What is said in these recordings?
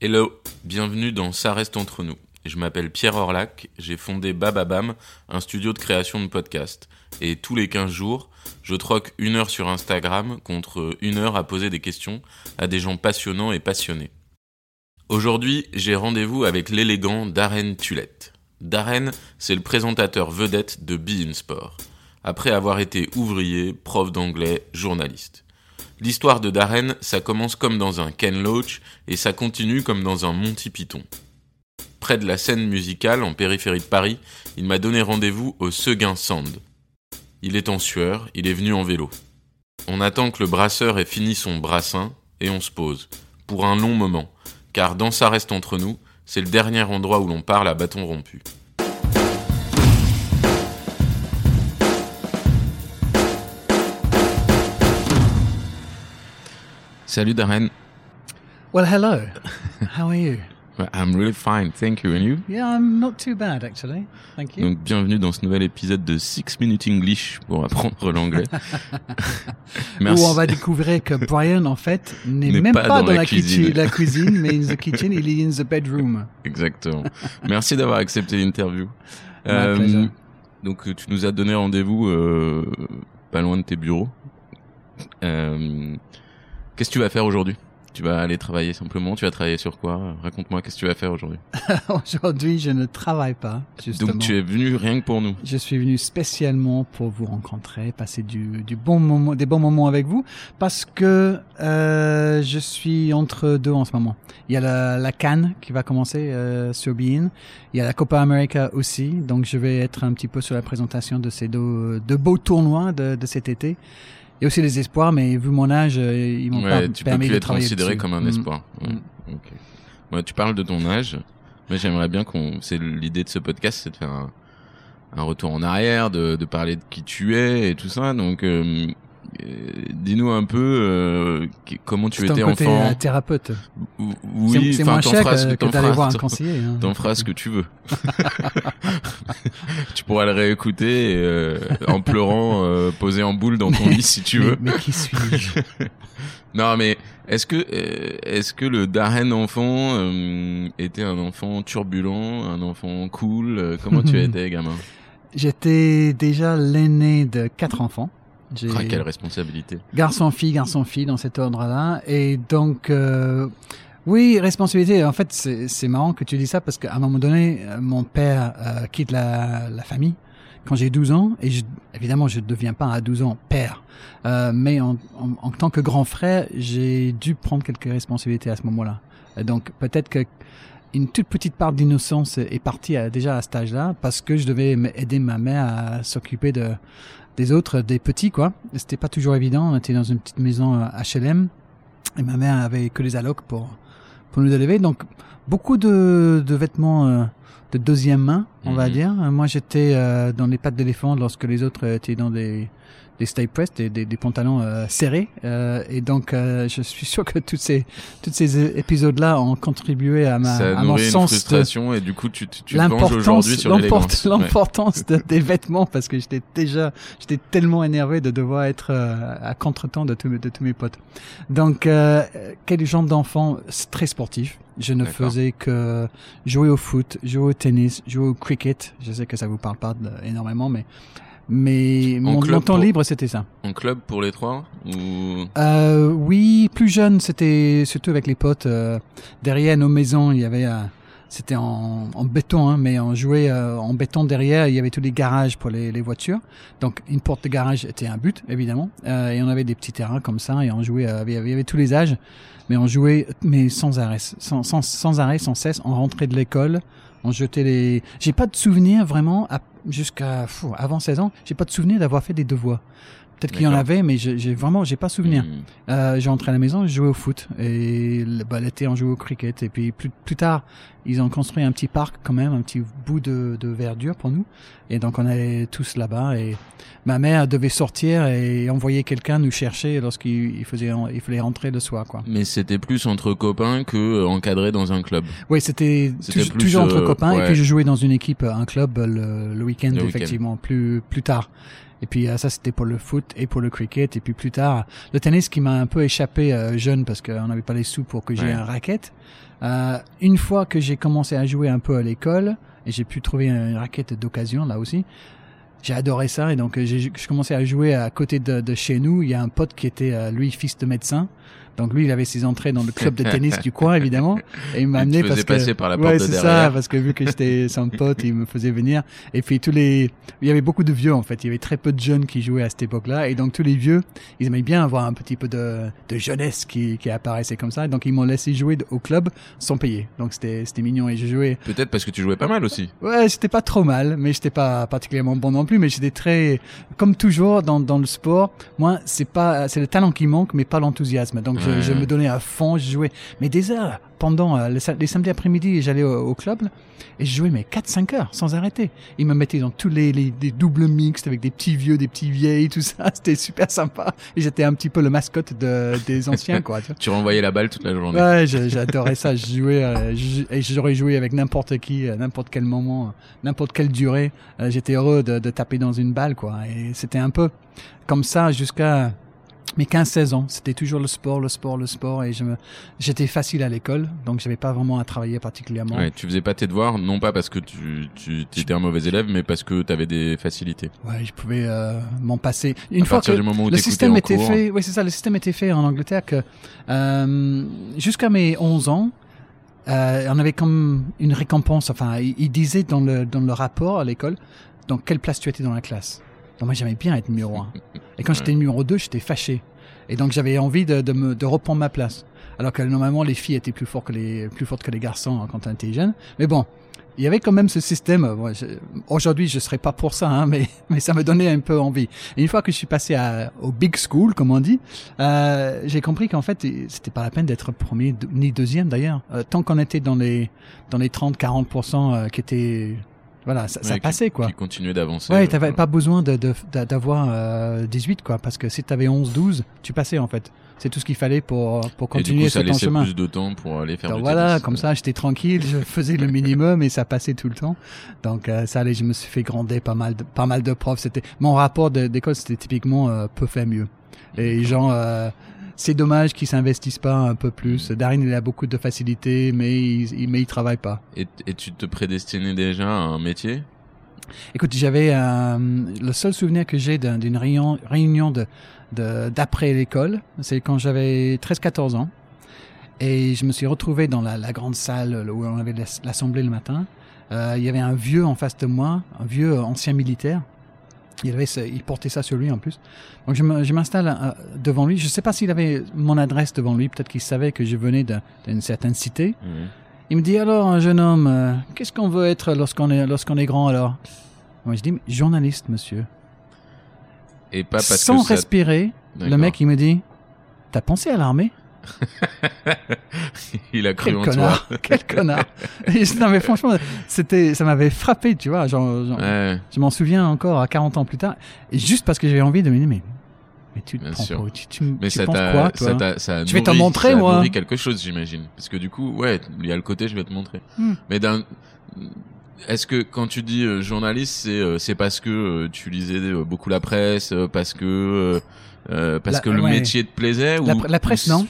Hello, bienvenue dans Ça reste entre nous. Je m'appelle Pierre Orlac, j'ai fondé Bababam, un studio de création de podcasts. Et tous les 15 jours, je troque une heure sur Instagram contre une heure à poser des questions à des gens passionnants et passionnés. Aujourd'hui, j'ai rendez-vous avec l'élégant Darren Tulette. Darren, c'est le présentateur vedette de Be in Sport, après avoir été ouvrier, prof d'anglais, journaliste. L'histoire de Darren, ça commence comme dans un Ken Loach et ça continue comme dans un Monty Python. Près de la scène musicale, en périphérie de Paris, il m'a donné rendez-vous au Seguin Sand. Il est en sueur, il est venu en vélo. On attend que le brasseur ait fini son brassin et on se pose, pour un long moment, car dans Ça reste entre nous, c'est le dernier endroit où l'on parle à bâton rompu. Salut Darren. Well, hello. How are you? I'm really fine, thank you. And you? Yeah, I'm not too bad actually. Thank you. Donc bienvenue dans ce nouvel épisode de 6 Minutes English pour apprendre l'anglais. Où on va découvrir que Brian en fait n'est même pas, dans, la, cuisine. la cuisine, mais in the kitchen, il est in the bedroom. Exactement. Merci d'avoir accepté l'interview. Euh, donc tu nous as donné rendez-vous euh, pas loin de tes bureaux. Euh, Qu'est-ce que tu vas faire aujourd'hui? Tu vas aller travailler simplement? Tu vas travailler sur quoi? Raconte-moi, qu'est-ce que tu vas faire aujourd'hui? Aujourd'hui, je ne travaille pas. Justement. Donc tu es venu rien que pour nous Je suis venu spécialement pour vous rencontrer, passer du, du bon moment, des bons moments avec vous, parce que euh, je suis entre deux en ce moment. Il y a la, la Cannes qui va commencer euh, sur Bein. Il y a la Copa America aussi, donc je vais être un petit peu sur la présentation de ces deux, deux beaux tournois de, de cet été. Y a aussi des espoirs, mais vu mon âge, euh, ils m'ont ouais, pas tu permis peux de être considéré dessus. comme un Mm. espoir. Ouais. Mm. Ouais, tu parles de ton âge. Moi, j'aimerais bien qu'on. C'est l'idée de ce podcast, c'est de faire un, un retour en arrière, de, de parler de qui tu es et tout ça. Donc, euh, dis-nous un peu euh, comment tu C'est un étais côté enfant. euh, thérapeute. Oui, c'est moins cher que, que d'aller voir un conseiller. hein. T'en feras ce que tu veux. tu pourras le réécouter euh, en pleurant, euh, posé en boule dans ton lit si tu mais, veux. mais qui suis-je? Non, mais est-ce que euh, est-ce que le Darren enfant euh, était un enfant turbulent, un enfant cool? Euh, Comment tu étais, gamin? J'étais déjà l'aîné de quatre enfants. Ah, Quelle responsabilité garçon-fille, garçon-fille dans cet ordre-là. Et donc, euh, oui, responsabilité. En fait, c'est marrant que tu dis ça parce qu'à un moment donné, euh, mon père euh, quitte la, la famille quand j'ai 12 ans. Et je, évidemment, je ne deviens pas à 12 ans père. Euh, mais en, en, en tant que grand frère, j'ai dû prendre quelques responsabilités à ce moment-là. Donc, peut-être que une toute petite part d'innocence est partie à- déjà à cet âge-là parce que je devais aider ma mère à s'occuper de des autres, des petits quoi. C'était pas toujours évident. On était dans une petite maison euh, HLM et ma mère avait que les allocs pour pour nous élever. Donc beaucoup de de vêtements euh, de deuxième main, on va Mhm. dire. Moi j'étais euh, dans les pattes d'éléphant lorsque les autres euh, étaient dans des des stay pressed, des, des, des pantalons euh, serrés. Euh, et donc, je suis sûr que tous ces, tous ces épisodes-là ont contribué à, ma, Ça à mon une sens de et du coup tu, tu, l'importance aujourd'hui sur Ouais. de- des vêtements parce que j'étais déjà j'étais tellement énervé de devoir être à contretemps de tous mes- de tous mes potes donc quel genre d'enfant? Très sportif je ne faisais que jouer au foot jouer au tennis jouer au cricket je sais que ça vous parle pas énormément mais Mais mon, temps pour- libre, c'était ça. En club pour les trois ou? Euh, oui, plus jeune, c'était surtout avec les potes. euh, derrière nos maisons, il y avait, euh, c'était en, béton, hein, mais on jouait euh, en béton derrière. Il y avait tous les garages pour les, voitures. Donc une porte de garage était un but, évidemment. Euh, et on avait des petits terrains comme ça, et on jouait. euh, il y avait- tous les âges, mais on jouait, mais sans arrêt, sans, sans, sans arrêt, sans cesse. On rentrait de l'école, on jetait les. J'ai pas de souvenir vraiment jusqu'à avant 16 ans. J'ai pas de souvenir d'avoir fait des devoirs. Peut-être qu'il y en avait, mais j'ai vraiment, j'ai pas souvenir. Hmm. Euh, j'ai rentré à la maison, je jouais au foot et bah, l'été on jouait au cricket et puis plus, plus tard ils ont construit un petit parc quand même, un petit bout de, de verdure pour nous et donc on allait tous là-bas et ma mère devait sortir et envoyer quelqu'un nous chercher lorsqu'il il faisait il fallait rentrer le soir quoi. Mais c'était plus entre copains que euh, encadré dans un club. Oui c'était toujours entre euh, copains et puis je jouais dans une équipe, un club le, le week-end Le week-end. effectivement plus plus tard. Et puis euh, ça c'était pour le foot et pour le cricket et puis plus tard le tennis qui m'a un peu échappé euh, jeune parce qu'on n'avait pas les sous pour que j'ai Ouais. un racket. Euh, une fois que j'ai commencé à jouer un peu à l'école et j'ai pu trouver une raquette d'occasion là aussi, j'ai adoré ça et donc j'ai je commençais à jouer à côté de, de chez nous. Il y a un pote qui était lui fils de médecin. Donc lui, il avait ses entrées dans le club de tennis du coin, évidemment, et il m'a amené parce que passer par la porte ouais, de c'est ça, parce que vu que j'étais son pote, il me faisait venir. Et puis tous les, il y avait beaucoup de vieux en fait. Il y avait très peu de jeunes qui jouaient à cette époque-là, et donc tous les vieux, ils aimaient bien avoir un petit peu de, de jeunesse qui, qui apparaissait comme ça. Donc ils m'ont laissé jouer au club sans payer. Donc c'était, c'était mignon et je jouais. Peut-être parce que tu jouais pas mal aussi. Ouais, j'étais pas trop mal, mais j'étais pas particulièrement bon non plus. Mais j'étais très, comme toujours dans, dans le sport, moi c'est pas, c'est le talent qui manque, mais pas l'enthousiasme. Donc je, Ouais. je me donnais à fond, je jouais, mais des heures pendant euh, les, les samedis après-midi, j'allais au, au club et je jouais mais 4-5 heures sans arrêter. Ils me mettaient dans tous les, les, les doubles mixtes avec des petits vieux, des petits vieilles, tout ça. C'était super sympa. Et j'étais un petit peu le mascotte de, des anciens, quoi. Tu renvoyais la balle toute la journée. Ouais, j'adorais ça. Je jouais, euh, je- et j'aurais joué avec n'importe qui, à n'importe quel moment, euh, n'importe quelle durée. Euh, J'étais heureux de, de taper dans une balle, quoi. Et c'était un peu comme ça jusqu'à mes 15-16 ans. C'était toujours le sport, le sport, le sport. Et je me, j'étais facile à l'école, donc j'avais pas vraiment à travailler particulièrement. Ouais, tu faisais pas tes devoirs, non pas parce que tu, tu étais un mauvais élève, mais parce que tu avais des facilités. Ouais, je pouvais euh, m'en passer. Une à fois partir que du moment où le système en était cours, fait, oui c'est ça, le système était fait en Angleterre que euh, jusqu'à mes 11 ans, euh, on avait comme une récompense. Enfin, il, il disait dans le dans le rapport à l'école, dans quelle place tu étais dans la classe. Donc moi j'aimais bien être numéro 1. Et quand j'étais numéro 2, j'étais fâché. Et donc j'avais envie de, de me de reprendre ma place. Alors que normalement les filles étaient plus fortes que les plus fortes que les garçons hein, quand on était jeune. Mais bon, il y avait quand même ce système. euh, Aujourd'hui, je serais pas pour ça, hein, mais mais ça me donnait un peu envie. Et une fois que je suis passé à, au big school, comme on dit, euh, j'ai compris qu'en fait, c'était pas la peine d'être premier ni deuxième d'ailleurs. Euh, tant qu'on était dans les dans les 30-40% euh, qui étaient voilà, ça, ça Ouais, qui- passait quoi. Qui continuait d'avancer. Ouais, euh, t'avais pas besoin d'avoir euh, 18 quoi, parce que si t'avais 11, 12, tu passais en fait. C'est tout ce qu'il fallait pour pour Et du continuer coup, ça laissait chemin. plus de temps pour aller faire Donc du voilà, tennis. comme ça, j'étais tranquille, je faisais le minimum et ça passait tout le temps. Donc euh, ça allait, je me suis fait gronder pas mal, de, pas mal de profs. C'était mon rapport d'école, c'était typiquement euh, peu fait mieux. Et les gens, euh, c'est dommage qu'ils s'investissent pas un peu plus. Darin, il a beaucoup de facilité, mais il, il- mais il travaille pas. Et, et tu te prédestinais déjà à un métier? Écoute, j'avais euh, le seul souvenir que j'ai d'un- d'une réunion, réunion de d'après l'école, c'est quand j'avais 13-14 ans. Et je me suis retrouvé dans la, la grande salle où on avait l'as- l'assemblée le matin. Euh, il y avait un vieux en face de moi, un vieux ancien militaire. Il, avait ce- il portait ça sur lui en plus. Donc je m'installe euh, devant lui. Je ne sais pas s'il avait mon adresse devant lui. Peut-être qu'il savait que je venais d'un- d'une certaine cité. Mhm. Il me dit alors, un jeune homme, euh, qu'est-ce qu'on veut être lorsqu'on est, lorsqu'on est grand alors? Moi je dis, journaliste, monsieur. Et pas parce Sans que ça... respirer, le mec il me dit, t'as pensé à l'armée? Il a cru Quel en connard, toi. quel connard. Non mais franchement, c'était, ça m'avait frappé, tu vois. Genre, genre- Ouais, Je m'en souviens encore à 40 ans plus tard, et juste parce que j'avais envie de me dire, mais, mais tu te Bien prends sûr. pas, tu, tu, mais tu ça penses quoi, toi ça t'a, ça a Je vais te nourri- montrer, ça a moi. quelque chose, j'imagine. Parce que du coup, ouais, il y a le côté, je vais te montrer. Hmm. Mais d'un, est-ce que quand tu dis euh, journaliste, c'est, euh, c'est parce que euh, tu lisais euh, beaucoup la presse, euh, parce que, euh, parce La- que le ouais. métier te plaisait La ou la presse, non.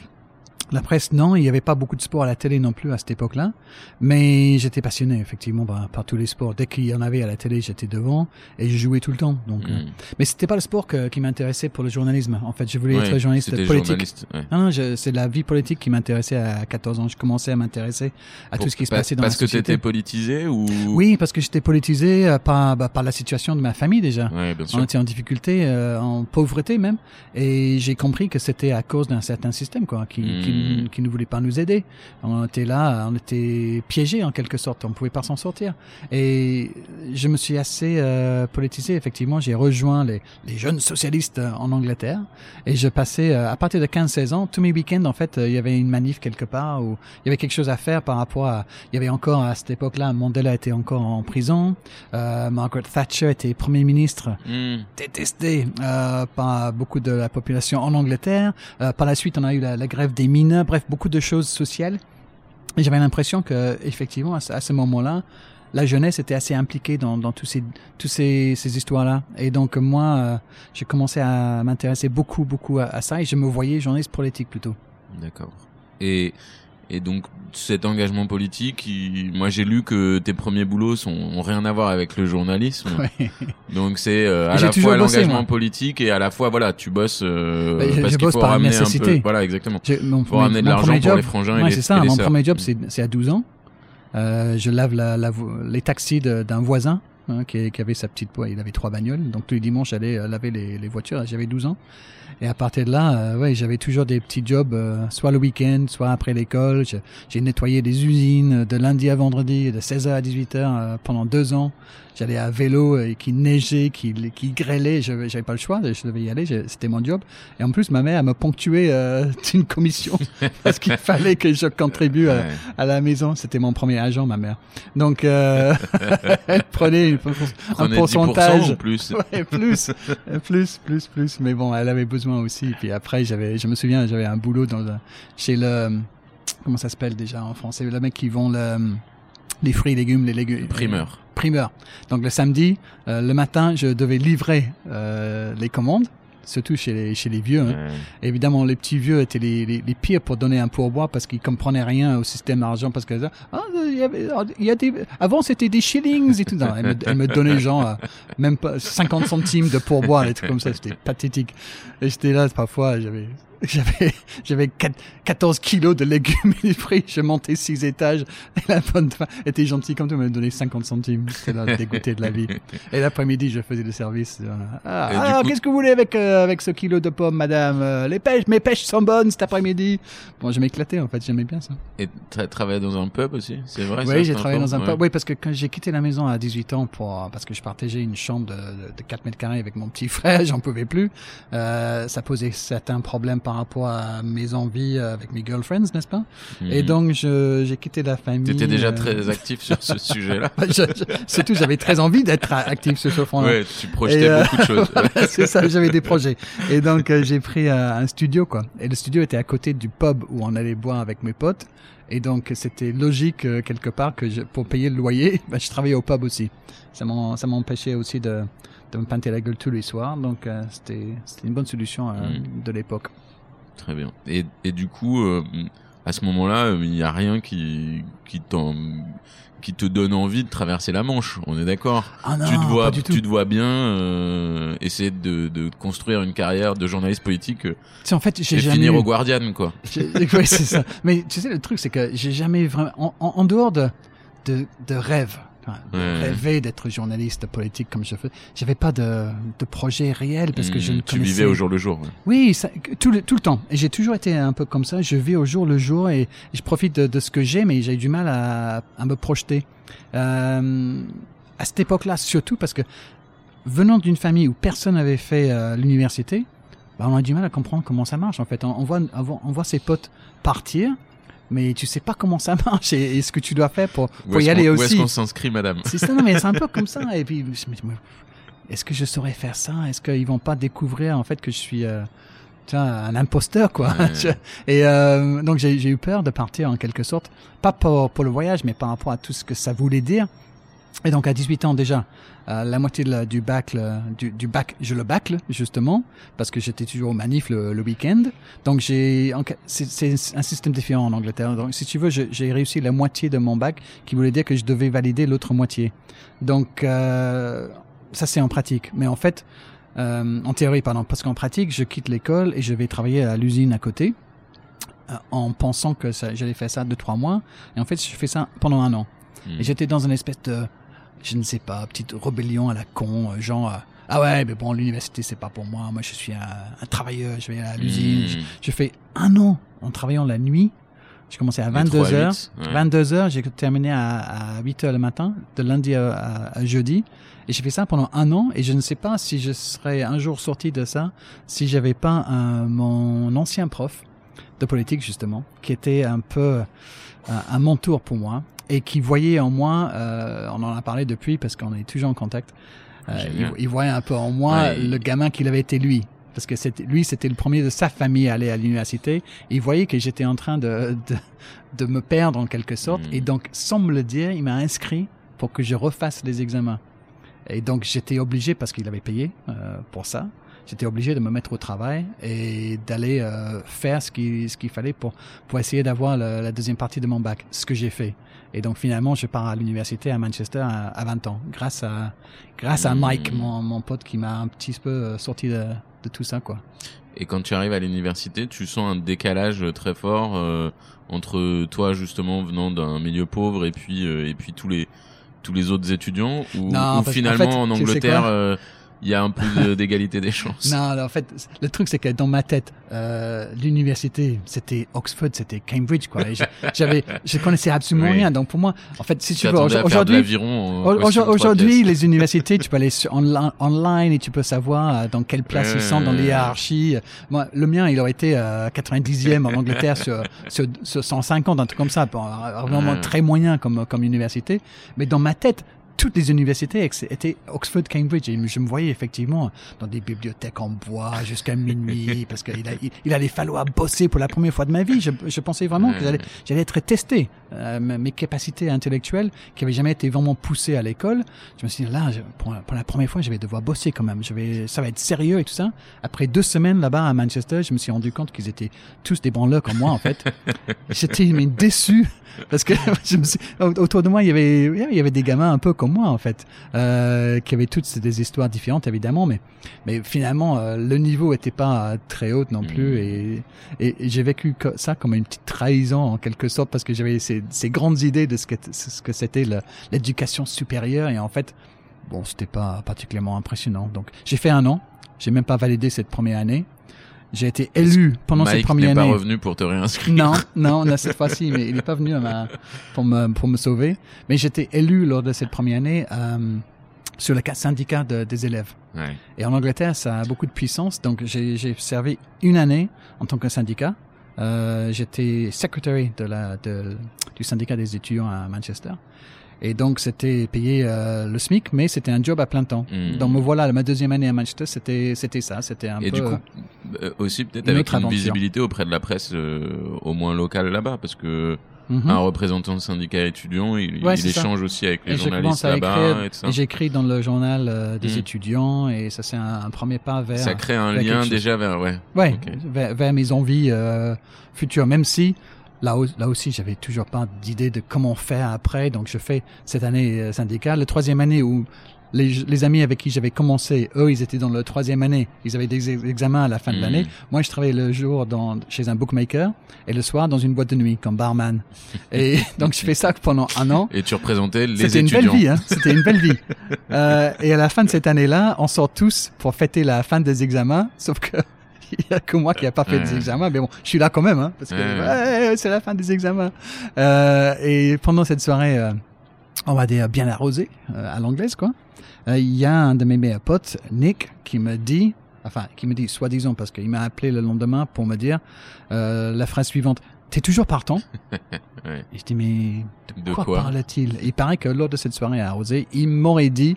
La presse, non, il n'y avait pas beaucoup de sport à la télé non plus à cette époque-là, mais j'étais passionné effectivement par, par, tous les sports. Dès qu'il y en avait à la télé, j'étais devant et je jouais tout le temps. Donc, euh, Mm. mais c'était pas le sport que- qui m'intéressait pour le journalisme. En fait, je voulais Ouais, être journaliste politique. journaliste, ouais. Non, non, c'est la vie politique qui m'intéressait à 14 ans. Je commençais à m'intéresser à tout ce qui se Pa- passait dans Parce la que société. t'étais politisé ou? Oui, parce que j'étais politisé euh, par, bah, par la situation de ma famille déjà. Ouais, bien sûr. On était en difficulté, euh, en pauvreté même, et j'ai compris que c'était à cause d'un certain système quoi, qui, qui, Qui ne voulait pas nous aider. On était là, on était piégés en quelque sorte, on pouvait pas s'en sortir. Et je me suis assez euh, politisé. Effectivement, j'ai rejoint les, les jeunes socialistes euh, en Angleterre, et je passais euh, à partir de 15-16 ans, tous mes week-ends en fait, il y avait une manif quelque part où il y avait quelque chose à faire par rapport à. Il y avait encore à cette époque-là, Mandela était encore en prison, euh, Margaret Thatcher était premier ministre Hmm. détesté euh, par beaucoup de la population en Angleterre. Par la suite, on a eu la, la grève des mineurs, bref, beaucoup de choses sociales. Et j'avais l'impression que, effectivement, à ce, moment-là, la jeunesse était assez impliquée dans, dans tous ces, tous ces, histoires-là. Et donc, moi, euh, j'ai commencé à m'intéresser beaucoup, beaucoup à, à ça et je me voyais journaliste politique plutôt. D'accord. Et, et donc, cet engagement politique, il- moi j'ai lu que tes premiers boulots sont, ont rien à voir avec le journalisme. Ouais. Donc c'est euh, à la fois l'engagement politique et à la fois, voilà, tu bosses euh, Bah, parce qu'il faut par ramener un peu. Voilà, exactement. Mon Faut ramener de l'argent pour job- les frangins et Ouais, c'est ça. et les Mon sœurs. premier job, c'est c'est à 12 ans. Euh, je lave la, la vo- les taxis d'un voisin hein, qui, avait sa petite poêle. Il avait trois bagnoles. Donc tous les dimanches, j'allais euh, laver les, voitures. J'avais 12 ans. Et à partir de là, euh, ouais, j'avais toujours des petits jobs, euh, soit le week-end, soit après l'école. J'ai nettoyé des usines de lundi à vendredi, de 16h à 18h euh, pendant deux ans. J'allais à vélo et qui neigeait, qui, qui grêlait. Je J'avais pas le choix, je devais y aller. C'était mon job. Et en plus, ma mère elle me ponctuait euh, d'une commission parce qu'il fallait que je contribue à, la maison. C'était mon premier agent, ma mère. Donc, euh, elle prenait une- un 10% pourcentage. ou plus. Ouais, plus, euh, plus, plus, plus. Mais bon, elle avait besoin aussi. Et puis après, j'avais, je me souviens, j'avais un boulot dans chez le, comment ça s'appelle déjà en français, le mec qui vend le, les fruits et légumes, les légumes. Primeur. Primeur. Donc le samedi, euh, le matin, je devais livrer euh, les commandes, surtout chez les, chez les vieux. hein. Évidemment, les petits vieux étaient les, les, les pires pour donner un pourboire parce qu'ils comprenaient rien au système d'argent parce que ah, il y avait, il y a des, avant c'était des shillings et tout. Non, elle, me, elle me donnait genre euh, même pas 50 centimes de pourboire, des trucs comme ça. C'était pathétique. Et j'étais là parfois, j'avais j'avais j'avais quat- 14 kilos de légumes et de fruits. Je montais six étages. Et la bonne femme était gentille comme tout, elle me donnait 50 centimes. J'étais là dégoûté de la vie. Et l'après-midi, je faisais le service. Voilà. Ah, alors, coup- qu'est-ce que vous voulez avec euh, avec ce kilo de pommes, madame? Euh, Les pêches, mes pêches sont bonnes cet après-midi. Bon, je m'éclatais en fait, j'aimais bien ça. Et tu travaillé dans un pub aussi, c'est vrai oui, j'ai travaillé dans un ouais. pub. Oui, parce que quand j'ai quitté la maison à 18 ans pour parce que je partageais une chambre de, de, de 4 mètres carrés avec mon petit frère, j'en pouvais plus. Euh, ça posait certains problèmes par rapport à mes envies avec mes girlfriends, n'est-ce pas? Et Mhm. donc j'ai quitté la famille. T'étais déjà euh, très actif sur ce sujet-là. je- je- surtout, j'avais très envie d'être actif sur ce front-là. Ouais, tu projetais Et, euh, beaucoup de choses. C'est ça, j'avais des projets. Et donc euh, j'ai pris euh, un studio quoi. Et le studio était à côté du pub où on allait boire avec mes potes. Et donc c'était logique euh, quelque part que je, pour payer le loyer, bah, je travaillais au pub aussi. Ça m'empêchait aussi de, de me pinter la gueule tous les soirs. Donc euh, c'était une bonne solution euh, Mm. de l'époque. Très bien. Et, et du coup, euh, à ce moment-là, euh, il n'y a rien qui, qui, t'en- qui te donne envie de traverser la Manche. On est d'accord? Ah tu te vois, tout. te vois bien euh, essayer de, de construire une carrière de journaliste politique euh, en fait, j'ai jamais finir eu- au Guardian, quoi. Ouais, c'est ça. Mais tu sais, le truc, c'est que j'ai jamais vraiment, en, en- en dehors de, de, de rêve, enfin, de Ouais. rêver d'être journaliste politique comme je fais, j'avais pas de, de projet réel parce que je Hmm, ne tu connaissais. vivais au jour le jour. ouais. Oui, ça, tout, le, tout le temps. Et j'ai toujours été un peu comme ça. Je vis au jour le jour et je profite de, de ce que j'ai, mais j'ai du mal à, à me projeter. Euh, à cette époque-là, surtout parce que venant d'une famille où personne n'avait fait euh, l'université, bah, on a du mal à comprendre comment ça marche. En fait, on voit, on voit ses potes partir, mais tu sais pas comment ça marche et, et ce que tu dois faire pour, pour y aller qu'on- Où est-ce aussi. qu'on s'inscrit, madame C'est ça, non, mais c'est un peu comme ça. Et puis, est-ce que je saurais faire ça? Est-ce qu'ils vont pas découvrir en fait que je suis euh, tu vois, un imposteur, quoi? Ouais. Et euh, donc j'ai j'ai eu peur de partir en quelque sorte, pas pour, pour le voyage, mais par rapport à tout ce que ça voulait dire. Et donc à 18 ans déjà, euh, la moitié de la- du bac, le- du, du bac, je le bacle justement parce que j'étais toujours au manif le, le week-end. Donc j'ai, c'est un système différent en Angleterre. Donc si tu veux, j'ai réussi la moitié de mon bac, qui voulait dire que je devais valider l'autre moitié. Donc euh, ça c'est en pratique, mais en fait, euh, en théorie pardon, parce qu'en pratique, je quitte l'école et je vais travailler à l'usine à côté. euh, En pensant que j'allais faire ça deux trois mois, et en fait, je fais ça pendant un an. Hmm. Et j'étais dans une espèce de, je ne sais pas, petite rébellion à la con, euh, genre, euh, ah ouais, mais bon, l'université, c'est pas pour moi. Moi, je suis un, un travailleur, je vais à l'usine. Je, Hmm. je fais un an en travaillant la nuit. J'ai commencé à Les 22 trois à heures. huit, ouais. 22 heures, j'ai terminé à, à 8 heures le matin, de lundi à, à- à jeudi. Et j'ai fait ça pendant un an. Et je ne sais pas si je serais un jour sorti de ça si j'avais pas un- mon ancien prof de politique, justement, qui était un peu un, un mentor pour moi et qui voyait en moi, euh, on en a parlé depuis parce qu'on est toujours en contact, euh, il, voyait un peu en moi Ouais, le gamin qu'il avait été lui. Parce que c'était, lui, c'était le premier de sa famille à aller à l'université. Il voyait que j'étais en train de, de, de me perdre en quelque sorte. Mhm. Et donc, sans me le dire, il m'a inscrit pour que je refasse les examens. Et donc, j'étais obligé, parce qu'il avait payé euh, pour ça, j'étais obligé de me mettre au travail et d'aller euh, faire ce qu'il ce qu'il fallait pour, pour essayer d'avoir la deuxième partie de mon bac, ce que j'ai fait. Et donc, finalement, je pars à l'université à Manchester à, à 20 ans, grâce à, grâce à. Mike, mon, mon pote, qui m'a un petit peu euh, sorti de, de tout ça, quoi. Et quand tu arrives à l'université, tu sens un décalage très fort euh, entre toi justement venant d'un milieu pauvre et puis euh, et puis tous les tous les autres étudiants ou, Non, finalement fait, en tu sais Angleterre il y a un peu d'égalité des chances. Non, non, en fait, le truc c'est que dans ma tête, euh, l'université, c'était Oxford, c'était Cambridge, quoi. J'avais, je connaissais absolument Oui. rien. Donc pour moi, en fait, si Tu veux, aujourd'hui, en Aujourd'hui, les universités, tu peux aller sur onli- online et tu peux savoir euh, dans quelle place ils sont dans hiérarchies. Moi, le mien, il aurait été euh, 90e en Angleterre sur, sur, sur 150, un truc comme ça. Euh, vraiment très moyen comme, comme université. Mais dans ma tête, toutes les universités étaient Oxford, Cambridge. Et je me voyais effectivement dans des bibliothèques en bois jusqu'à minuit parce qu'il a- il, il allait falloir bosser pour la première fois de ma vie. Je, je pensais vraiment que j'allais être testé. Euh, mes capacités intellectuelles qui avaient jamais été vraiment poussées à l'école. Je me suis dit là, je- pour, pour la première fois, je vais devoir bosser quand même. Je vais, ça va être sérieux et tout ça. Après deux semaines là-bas à Manchester, je me suis rendu compte qu'ils étaient tous des branleurs comme moi en fait. J'étais déçu parce que je me suis, autour de moi il y avait, il y avait des gamins un peu comme moi en fait, euh, qui avaient toutes des histoires différentes évidemment, mais mais finalement euh, le niveau était pas très haut non plus Mhm. et, j'ai vécu ça comme une petite trahison en quelque sorte parce que j'avais ces, ces grandes idées de ce que ce que c'était l'éducation supérieure et en fait bon c'était pas particulièrement impressionnant donc j'ai fait un an j'ai même pas validé cette première année j'ai été élu pendant cette Mike première n'est pas année revenu pour te réinscrire. non, non, non, cette fois-ci, mais il n'est pas venu à ma- pour me pour me sauver. Mais j'étais élu lors de cette première année euh, sur le cas- syndicat de- des élèves. Ouais. Et en Angleterre, ça a beaucoup de puissance. Donc j'ai servi une année en tant que syndicat. Euh, J'étais de la de, du syndicat des étudiants à Manchester. Et donc c'était payé euh, le SMIC, mais c'était un job à plein temps. Mhm. Donc me voilà, ma deuxième année à Manchester, c'était c'était ça, c'était un Et peu. du coup, euh, aussi peut-être avec une aventure. visibilité auprès de la presse, euh, au moins locale là-bas, parce que Mhm. un représentant de syndicat étudiant, il, Ouais, il c'est ça. échange aussi avec les Et journalistes là-bas et et j'écris dans le journal euh, des Mhm. étudiants, et ça c'est un, un premier pas vers, Ça crée un vers lien déjà vers ouais. ouais, vers, vers mes envies euh, futures, même si là, là aussi j'avais toujours pas d'idée de comment faire après, donc je fais cette année euh, syndicale, la troisième année où les, les amis avec qui j'avais commencé, eux, ils étaient dans la troisième année. Ils avaient des ex- examens à la fin de Mhm. l'année. Moi, je travaillais le jour dans, chez un bookmaker et le soir dans une boîte de nuit comme barman. Et donc, je fais ça pendant un an. Et tu représentais les C'était une belle vie, hein. C'était une belle vie. Euh, et à la fin de cette année-là, on sort tous pour fêter la fin des examens, sauf que il y a que moi qui a pas fait des examens, mais bon, je suis là quand même, hein, parce que Ouais. c'est la fin des examens. Euh, et pendant cette soirée, euh, on va dire bien arrosée euh, à l'anglaise, quoi. Il y a un de mes meilleurs potes, Nick, qui me dit, enfin, qui me dit, soi-disant, parce qu'il m'a appelé le lendemain pour me dire la phrase suivante. T'es toujours partant? Ouais. Et je dis mais de, quoi, quoi? parle-t-il? Il paraît que lors de cette soirée à Arrosé, il m'aurait dit,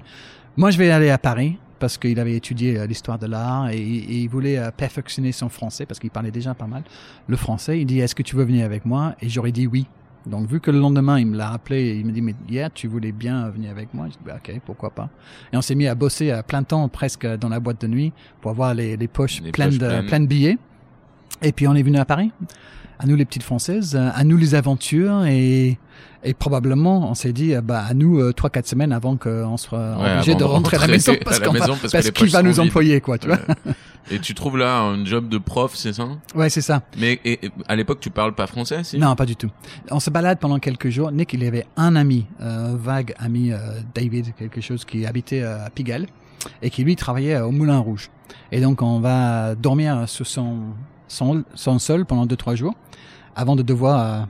moi je vais aller à Paris parce qu'il avait étudié euh, l'histoire de l'art et, et il voulait euh, perfectionner son français parce qu'il parlait déjà pas mal le français. Il dit est-ce que tu veux venir avec moi? Et j'aurais dit oui. Donc, vu que le lendemain, il me l'a rappelé, et il me dit, mais hier, tu voulais bien venir avec moi? Je dis, bah, ok, pourquoi pas? Et on s'est mis à bosser à plein temps, presque dans la boîte de nuit, pour avoir les, les poches Les pleines poches de, pleines. pleines de billets. Et puis, on est venu à Paris. À nous, les petites françaises, à nous, les aventures, et, et probablement, on s'est dit, euh, bah, à nous, euh, trois, quatre semaines avant qu'on soit Ouais, obligé de rentrer à la maison, parce qu'on va- parce qu'il va nous employer, quoi, tu vois. Et tu trouves là un job de prof, c'est ça? Ouais, c'est ça. Mais et- et à l'époque, tu parles pas français, si? Non, pas du tout. On se balade pendant quelques jours. Nick, il y avait un ami, euh, vague ami euh, David, quelque chose qui habitait euh, à Pigalle et qui lui travaillait euh, au Moulin Rouge. Et donc on va dormir sous son son, son sol pendant deux trois jours avant de devoir euh,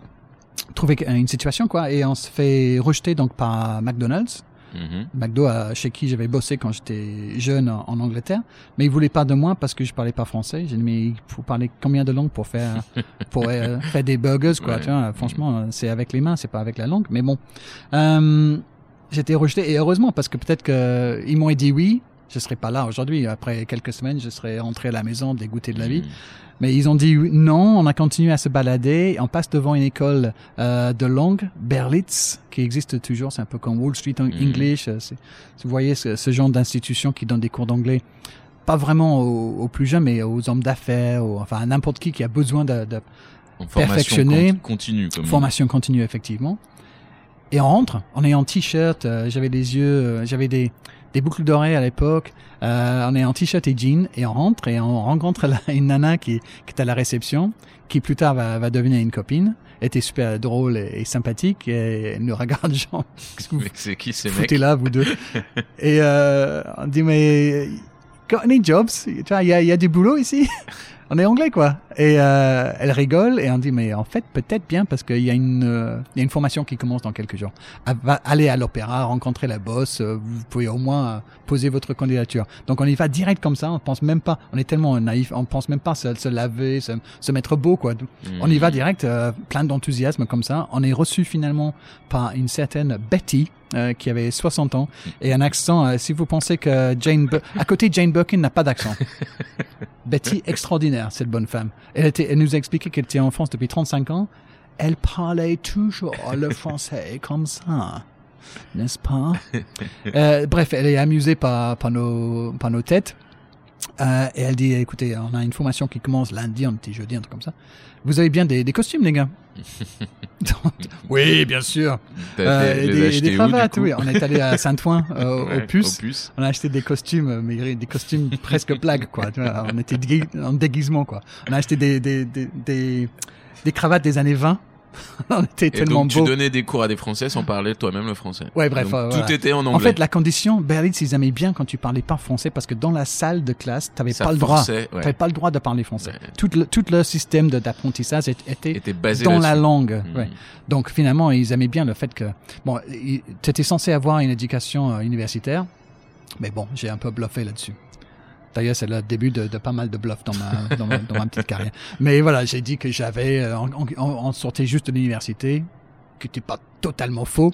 trouver une situation quoi. Et on se fait rejeter donc par McDonald's. Mhm. McDo euh, chez qui j'avais bossé quand j'étais jeune en, en Angleterre, mais ils voulaient pas de moi parce que je parlais pas français. J'ai dit mais il faut parler combien de langues pour faire pour euh, faire des burgers quoi. Ouais. Tu vois, franchement, euh, c'est avec les mains, c'est pas avec la langue. Mais bon, euh, j'étais rejeté et heureusement parce que peut-être que ils m'ont dit oui, je serais pas là aujourd'hui. Après quelques semaines, je serais rentré à la maison dégoûté de la vie. Mhm. Mais ils ont dit non, on a continué à se balader. On passe devant une école euh, de langue, Berlitz, qui existe toujours. C'est un peu comme Wall Street en- Mhm. English. euh, Vous voyez ce, ce genre d'institution qui donne des cours d'anglais, pas vraiment aux, aux plus jeunes, mais aux hommes d'affaires, enfin à n'importe qui qui a besoin de, de formation Perfectionner. con- continue, comme formation continue effectivement. Et on rentre, on est en t-shirt, euh, j'avais les yeux, euh, j'avais des, des boucles d'oreilles à l'époque, euh, on est en t-shirt et jean, et on rentre et on rencontre une nana qui, qui est à la réception, qui plus tard va, va devenir une copine, était super drôle et, et sympathique, et elle nous regarde genre, c'est qui ces mecs là, vous deux Et euh, on dit, mais, got any jobs? Tu vois, il y a, il y a du boulot ici? On est anglais, quoi. Et euh, elle rigole et on dit, mais en fait, peut-être bien parce qu'il y, a une, euh, il y a une formation qui commence dans quelques jours. Ah, Allez à l'opéra, rencontrer la boss, euh, vous pouvez au moins poser votre candidature. Donc on y va direct comme ça, on pense même pas, on est tellement naïf, on pense même pas se, se laver, se, se mettre beau, quoi. On y va direct, euh, plein d'enthousiasme comme ça. On est reçu finalement par une certaine Betty euh, qui avait 60 ans et un accent. euh, si vous pensez que Jane, à côté Jane Birkin n'a pas d'accent. Betty extraordinaire cette bonne femme. Elle était, elle nous a expliqué qu'elle était en France depuis 35 ans. Elle parlait toujours le français comme ça. N'est-ce pas? Euh, bref, elle est amusée par, par nos, par nos têtes. Euh, et elle dit, écoutez, on a une formation qui commence lundi, on était jeudi, un truc comme ça. Vous avez bien des, des costumes, les gars Donc, Oui, bien sûr. Euh, et des, et cravates, oui. On est allé à Saint-Ouen, euh, Ouais, au puce. On a acheté des costumes, euh, mais des costumes presque blagues, quoi. Tu vois, on était en déguisement, quoi. On a acheté des, des, des, des, des cravates des années 20. on était Et tellement donc tu donnais des cours à des Français sans parler toi-même le français. Ouais, bref, Donc, euh, tout voilà. était en anglais. En fait, la condition, Berlitz, ils aimaient bien quand tu parlais pas français parce que dans la salle de classe, t'avais pas le droit. ouais. T'avais pas le droit de parler français. Ouais. Tout le, tout le système d'apprentissage était était basé dans la langue. Ouais. Donc finalement, ils aimaient bien le fait que bon, tu étais censé avoir une éducation euh, universitaire, mais bon, j'ai un peu bluffé là-dessus. D'ailleurs, c'est le début de, de pas mal de bluffs dans ma, dans ma, dans ma petite carrière. Mais voilà, j'ai dit que j'avais, euh, on, on- on sortait juste de l'université, qui n'était pas totalement faux,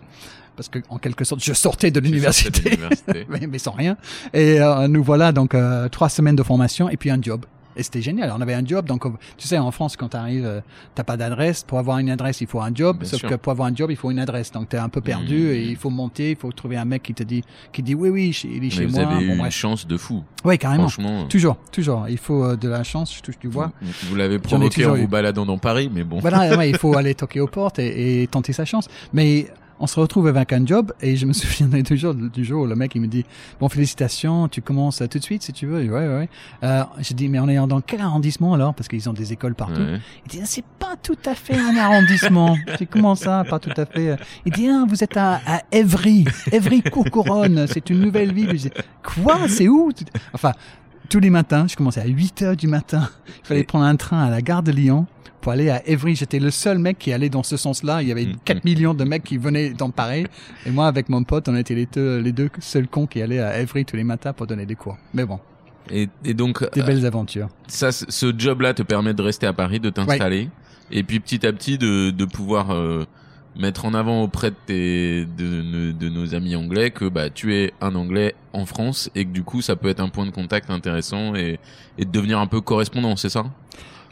parce que en quelque sorte, je sortais de l'université. mais, mais sans rien. Et euh, nous voilà donc euh, trois semaines de formation et puis un job. Et c'était génial. On avait un job. Donc, euh, tu sais, en France, quand tu arrives, euh, t'as pas d'adresse. Pour avoir une adresse, il faut un job. Bien sauf sûr. que pour avoir un job, il faut une adresse. Donc, tu es un peu perdu Mhm. et il faut monter. Il faut trouver un mec qui te dit, qui dit oui, oui, il est Mais chez vous moi. avez eu une chance de fou. Oui, carrément. Franchement. Toujours, toujours. Il faut euh, de la chance. Je touche du bois. Vous, vous l'avez provoqué en eu. vous baladant dans Paris, mais bon. Voilà, ouais, il faut aller toquer aux portes et, et tenter sa chance. Mais on se retrouve avec un job et je me souviendrai toujours du jour où le mec il me dit bon félicitations, tu commences tout de suite si tu veux. Et Ouais ouais. Euh, J'ai dit mais on est dans quel arrondissement alors? Parce qu'ils ont des écoles partout. Ouais. Il dit ah, c'est pas tout à fait un arrondissement. Dis comment ça pas tout à fait? Il dit ah, vous êtes à, à Évry, Évry Courcouronne, c'est une nouvelle ville. Je dis quoi? C'est où? Enfin tous les matins, je commençais à 8 heures du matin. Il fallait Et- prendre un train à la gare de Lyon pour aller à Évry. J'étais le seul mec qui allait dans ce sens-là. Il y avait Mhm. 4 millions de mecs qui venaient dans pareil. Et moi, avec mon pote, on était les deux, les deux seuls cons qui allaient à Évry tous les matins pour donner des cours. Mais bon, Et, et donc, des euh, belles aventures. ça, ce job-là te permet de rester à Paris, de t'installer, et puis petit à petit de, de pouvoir euh, mettre en avant auprès de, tes, de, de- de nos amis anglais que bah tu es un anglais en France et que du coup ça peut être un point de contact intéressant et, et de devenir un peu correspondant, c'est ça?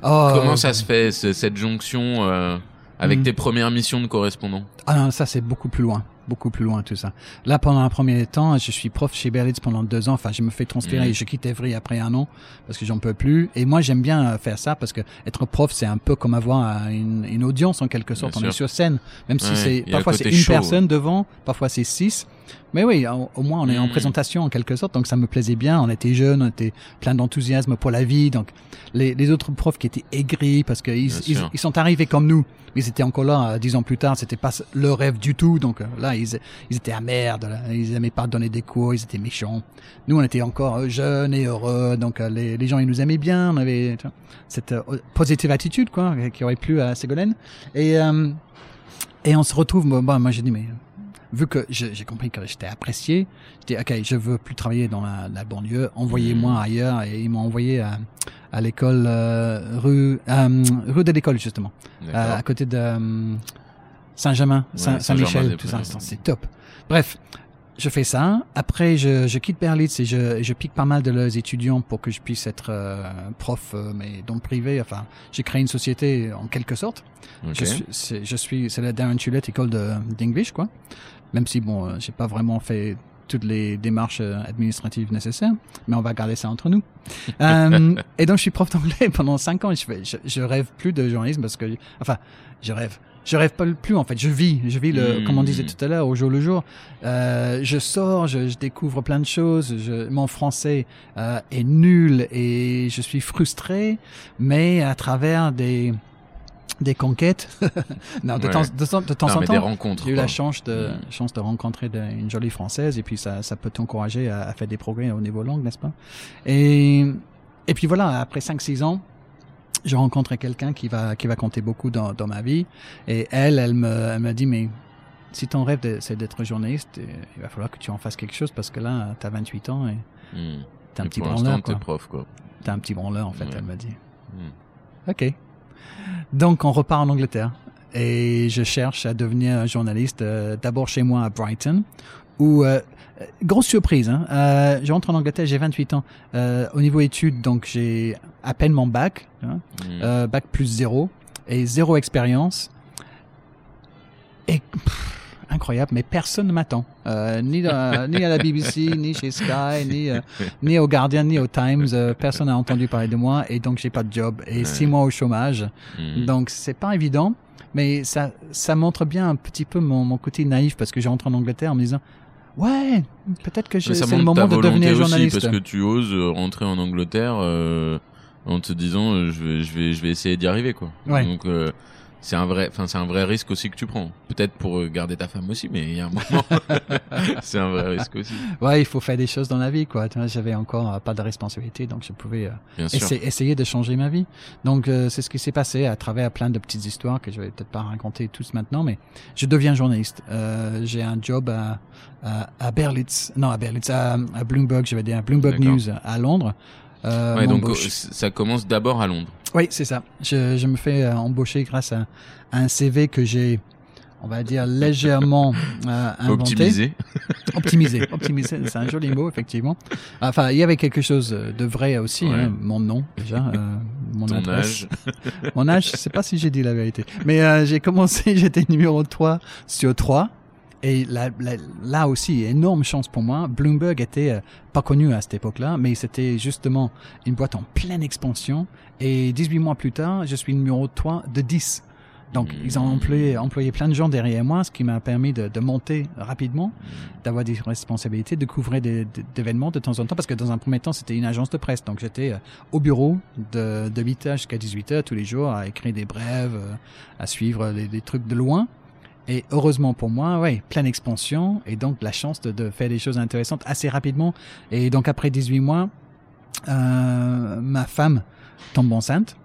Oh, Comment ça se fait ce- cette jonction euh, Avec Mm. tes premières missions de correspondant? Ah non, ça c'est beaucoup plus loin, beaucoup plus loin tout ça. Là, pendant un premier temps, je suis prof chez Berlitz pendant deux ans. Enfin, je me fais transférer, Mhm. je quitte Evry après un an parce que j'en peux plus. Et moi, j'aime bien euh, faire ça parce que être prof, c'est un peu comme avoir une, une audience en quelque sorte. Bien On est sur scène, même si c'est parfois c'est une personne devant, parfois c'est six. Mais oui, au, au moins on est en Mhm. présentation en quelque sorte, donc ça me plaisait bien. On était jeunes, on était plein d'enthousiasme pour la vie. Donc les, les autres profs qui étaient aigris parce qu'ils ils, ils sont arrivés comme nous, ils étaient encore là euh, dix ans plus tard. C'était pas leur rêve du tout. Donc euh, là, ils, ils étaient amers. Ils aimaient pas donner des cours. Ils étaient méchants. Nous, on était encore euh, jeunes et heureux. Donc les, les gens, ils nous aimaient bien. On avait vois, cette euh, positive attitude quoi, qui aurait plu à Ségolène. Et euh, et on se retrouve. Bon, bon, moi, j'ai dit mais vu que j'ai compris que j'étais apprécié, j'ai dit ok, je veux plus travailler dans la, la banlieue, envoyez-moi Mhm. ailleurs et ils m'ont envoyé à, à l'école euh, rue euh, rue de l'école justement, euh, à côté de Saint-Germain, Saint- Saint-Michel, des tout ça, c'est top. Bref. Je fais ça. Après, je, je quitte Berlitz et je, je pique pas mal de leurs étudiants pour que je puisse être euh, prof, mais dans le privé. Enfin, j'ai créé une société en quelque sorte. Je suis, c'est, je suis, c'est la Darren Tulette école de, d'English, quoi. Même si, bon, euh, j'ai pas vraiment fait toutes les démarches euh, administratives nécessaires, mais on va garder ça entre nous. Euh, et donc, je suis prof d'anglais pendant cinq ans. Et je, fais, je, je rêve plus de journalisme parce que, enfin, je rêve. Je rêve pas plus en fait. Je vis, je vis le, Mm. comme on disait tout à l'heure, au jour le jour. Euh, je sors, je, je découvre plein de choses. Je, mon français euh, est nul et je suis frustré, mais à travers des des conquêtes. non, de, Ouais. temps, de, temps- de temps Non, en mais des temps, rencontres. j'ai eu quoi. la chance de, Mm. chance de rencontrer de- une jolie française et puis ça, ça peut t'encourager à, à faire des progrès au niveau langue, n'est-ce pas? Et et puis voilà, après 5-6 ans, je rencontre quelqu'un qui va qui va compter beaucoup dans, dans ma vie et elle, elle me elle me dit mais si ton rêve de- c'est d'être journaliste, euh, il va falloir que tu en fasses quelque chose parce que là, t'as 28 ans et Mm. t'es un Et petit pour branleur. t'es prof, quoi. T'es un petit branleur en fait, elle m'a dit. Mm. Ok. Donc on repart en Angleterre. Et je cherche à devenir journaliste euh, d'abord chez moi à Brighton où euh, grosse surprise hein, euh, je rentre en Angleterre j'ai 28 ans. Euh, au niveau études donc j'ai à peine mon bac hein, Mm. euh, bac plus zéro et zéro expérience. Et pff, incroyable mais personne ne m'attend euh, ni, à la BBC ni chez Sky ni euh, ni au Guardian ni au Times euh, personne n'a entendu parler de moi et donc j'ai pas de job et six mois au chômage Mm. donc c'est pas évident, mais ça ça montre bien un petit peu mon, mon côté naïf parce que j'ai rentré en Angleterre en me disant ouais peut-être que je- c'est le moment de devenir aussi, journaliste. parce que tu oses rentrer en Angleterre en te disant je vais je vais je vais essayer d'y arriver quoi. Ouais. Donc c'est un vrai enfin c'est un vrai risque aussi que tu prends. Peut-être pour euh, garder ta femme aussi mais il y a un moment c'est un vrai risque aussi. Ouais, il faut faire des choses dans la vie quoi. J'avais encore euh, pas de responsabilité donc je pouvais euh, essa- essayer de changer ma vie. Donc euh, c'est ce qui s'est passé à travers plein de petites histoires que je vais peut-être pas raconter tous maintenant, mais je deviens journaliste. Euh, j'ai un job à, à, à Berlitz, non à Berlitz, à, à Bloomberg, je vais dire, à Bloomberg. News à Londres. Ouais, donc ça commence d'abord à Londres. Oui, c'est ça. Je, je me fais euh, embaucher grâce à, à un CV que j'ai, on va dire, légèrement euh, inventé. Optimisé. Optimisé. Optimisé, c'est un joli mot, effectivement. Enfin, il y avait quelque chose de vrai aussi. Ouais. hein. Mon nom, déjà. euh, mon Ton adresse. âge. Mon âge, je sais pas si j'ai dit la vérité. Mais euh, j'ai commencé, j'étais numéro 3 sur 3. Et là, là, là aussi, énorme chance pour moi. Bloomberg était euh, pas connu à cette époque-là, mais c'était justement une boîte en pleine expansion. Et 18 mois plus tard, je suis numéro 3 de 10. Donc, ils ont employé, employé plein de gens derrière moi, ce qui m'a permis de, de monter rapidement, d'avoir des responsabilités, de couvrir des, des- d'événements de temps en temps, parce que dans un premier temps, c'était une agence de presse. Donc, j'étais euh, au bureau de, de 8h jusqu'à 18h tous les jours à écrire des brèves, euh, à suivre des, des trucs de loin. Et heureusement pour moi, ouais, pleine expansion et donc la chance de, de faire des choses intéressantes assez rapidement. Et donc après 18 mois, euh, ma femme tombe enceinte.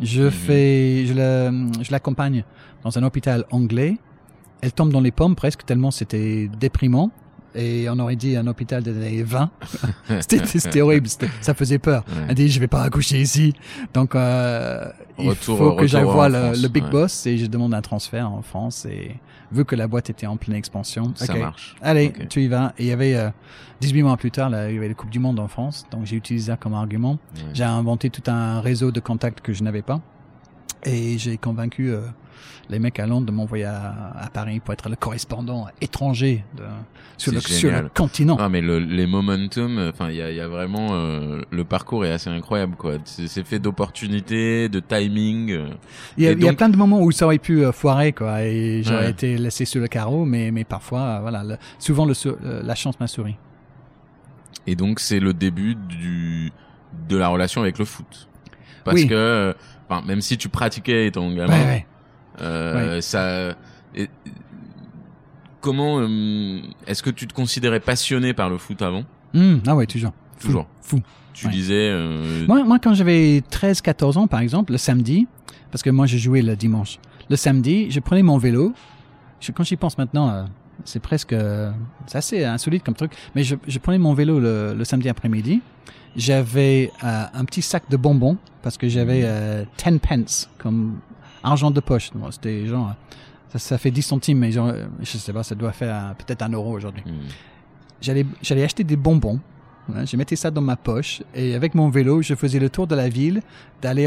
Je Mhm. fais, je la- je l'accompagne dans un hôpital anglais. Elle tombe dans les pommes presque tellement c'était déprimant. Et on aurait dit un hôpital des années 20. c'était, horrible, ça faisait peur. Ouais. Elle dit je vais pas accoucher ici. Donc euh, il Retour- faut que j'aille voir le, big ouais. boss et je demande un transfert en France. Et vu que la boîte était en pleine expansion, Ça marche. allez, tu y vas. Et il y avait euh, 18 mois plus tard, là, il y avait la Coupe du Monde en France. Donc j'ai utilisé ça comme argument. Ouais. J'ai inventé tout un réseau de contacts que je n'avais pas. Et j'ai convaincu euh, les mecs à Londres de m'envoyer à, à Paris pour être le correspondant étranger de, sur, le, sur continent. Ah mais le, les momentum, enfin il y a, il y a vraiment euh, le parcours est assez incroyable quoi. C'est fait d'opportunités, de timing. euh. Il y, a, y plein de moments où ça aurait pu euh, foirer, quoi, et j'aurais Ouais. été laissé sur le carreau, mais, mais parfois, voilà, le- souvent le, la chance m'a souri. Et donc c'est le début du de la relation avec le foot. Parce Oui. que euh, même si tu pratiquais étant gamin, Ouais, ouais. Euh, ça et- comment euh, est-ce que tu te considérais passionné par le foot avant? Hum, ah ouais, toujours. Toujours. Fou. Tu Ouais. disais euh, Moi, moi, quand j'avais 13-14 ans, par exemple, le samedi, parce que moi, je jouais le dimanche, le samedi, je prenais mon vélo. Je, quand j'y pense maintenant, euh, c'est presque, c'est assez insolite comme truc, mais je, je prenais mon vélo le, le samedi après-midi. J'avais un petit sac de bonbons parce que j'avais euh, 10 pence comme argent de poche. Bon, C'était genre, ça, ça fait 10 centimes, mais genre, euh, je sais pas, ça doit faire euh, peut-être un euro aujourd'hui hmm. j'allais j'allais acheter des bonbons. Hein, je mettais ça dans ma poche et avec mon vélo, je faisais le tour de la ville, d'aller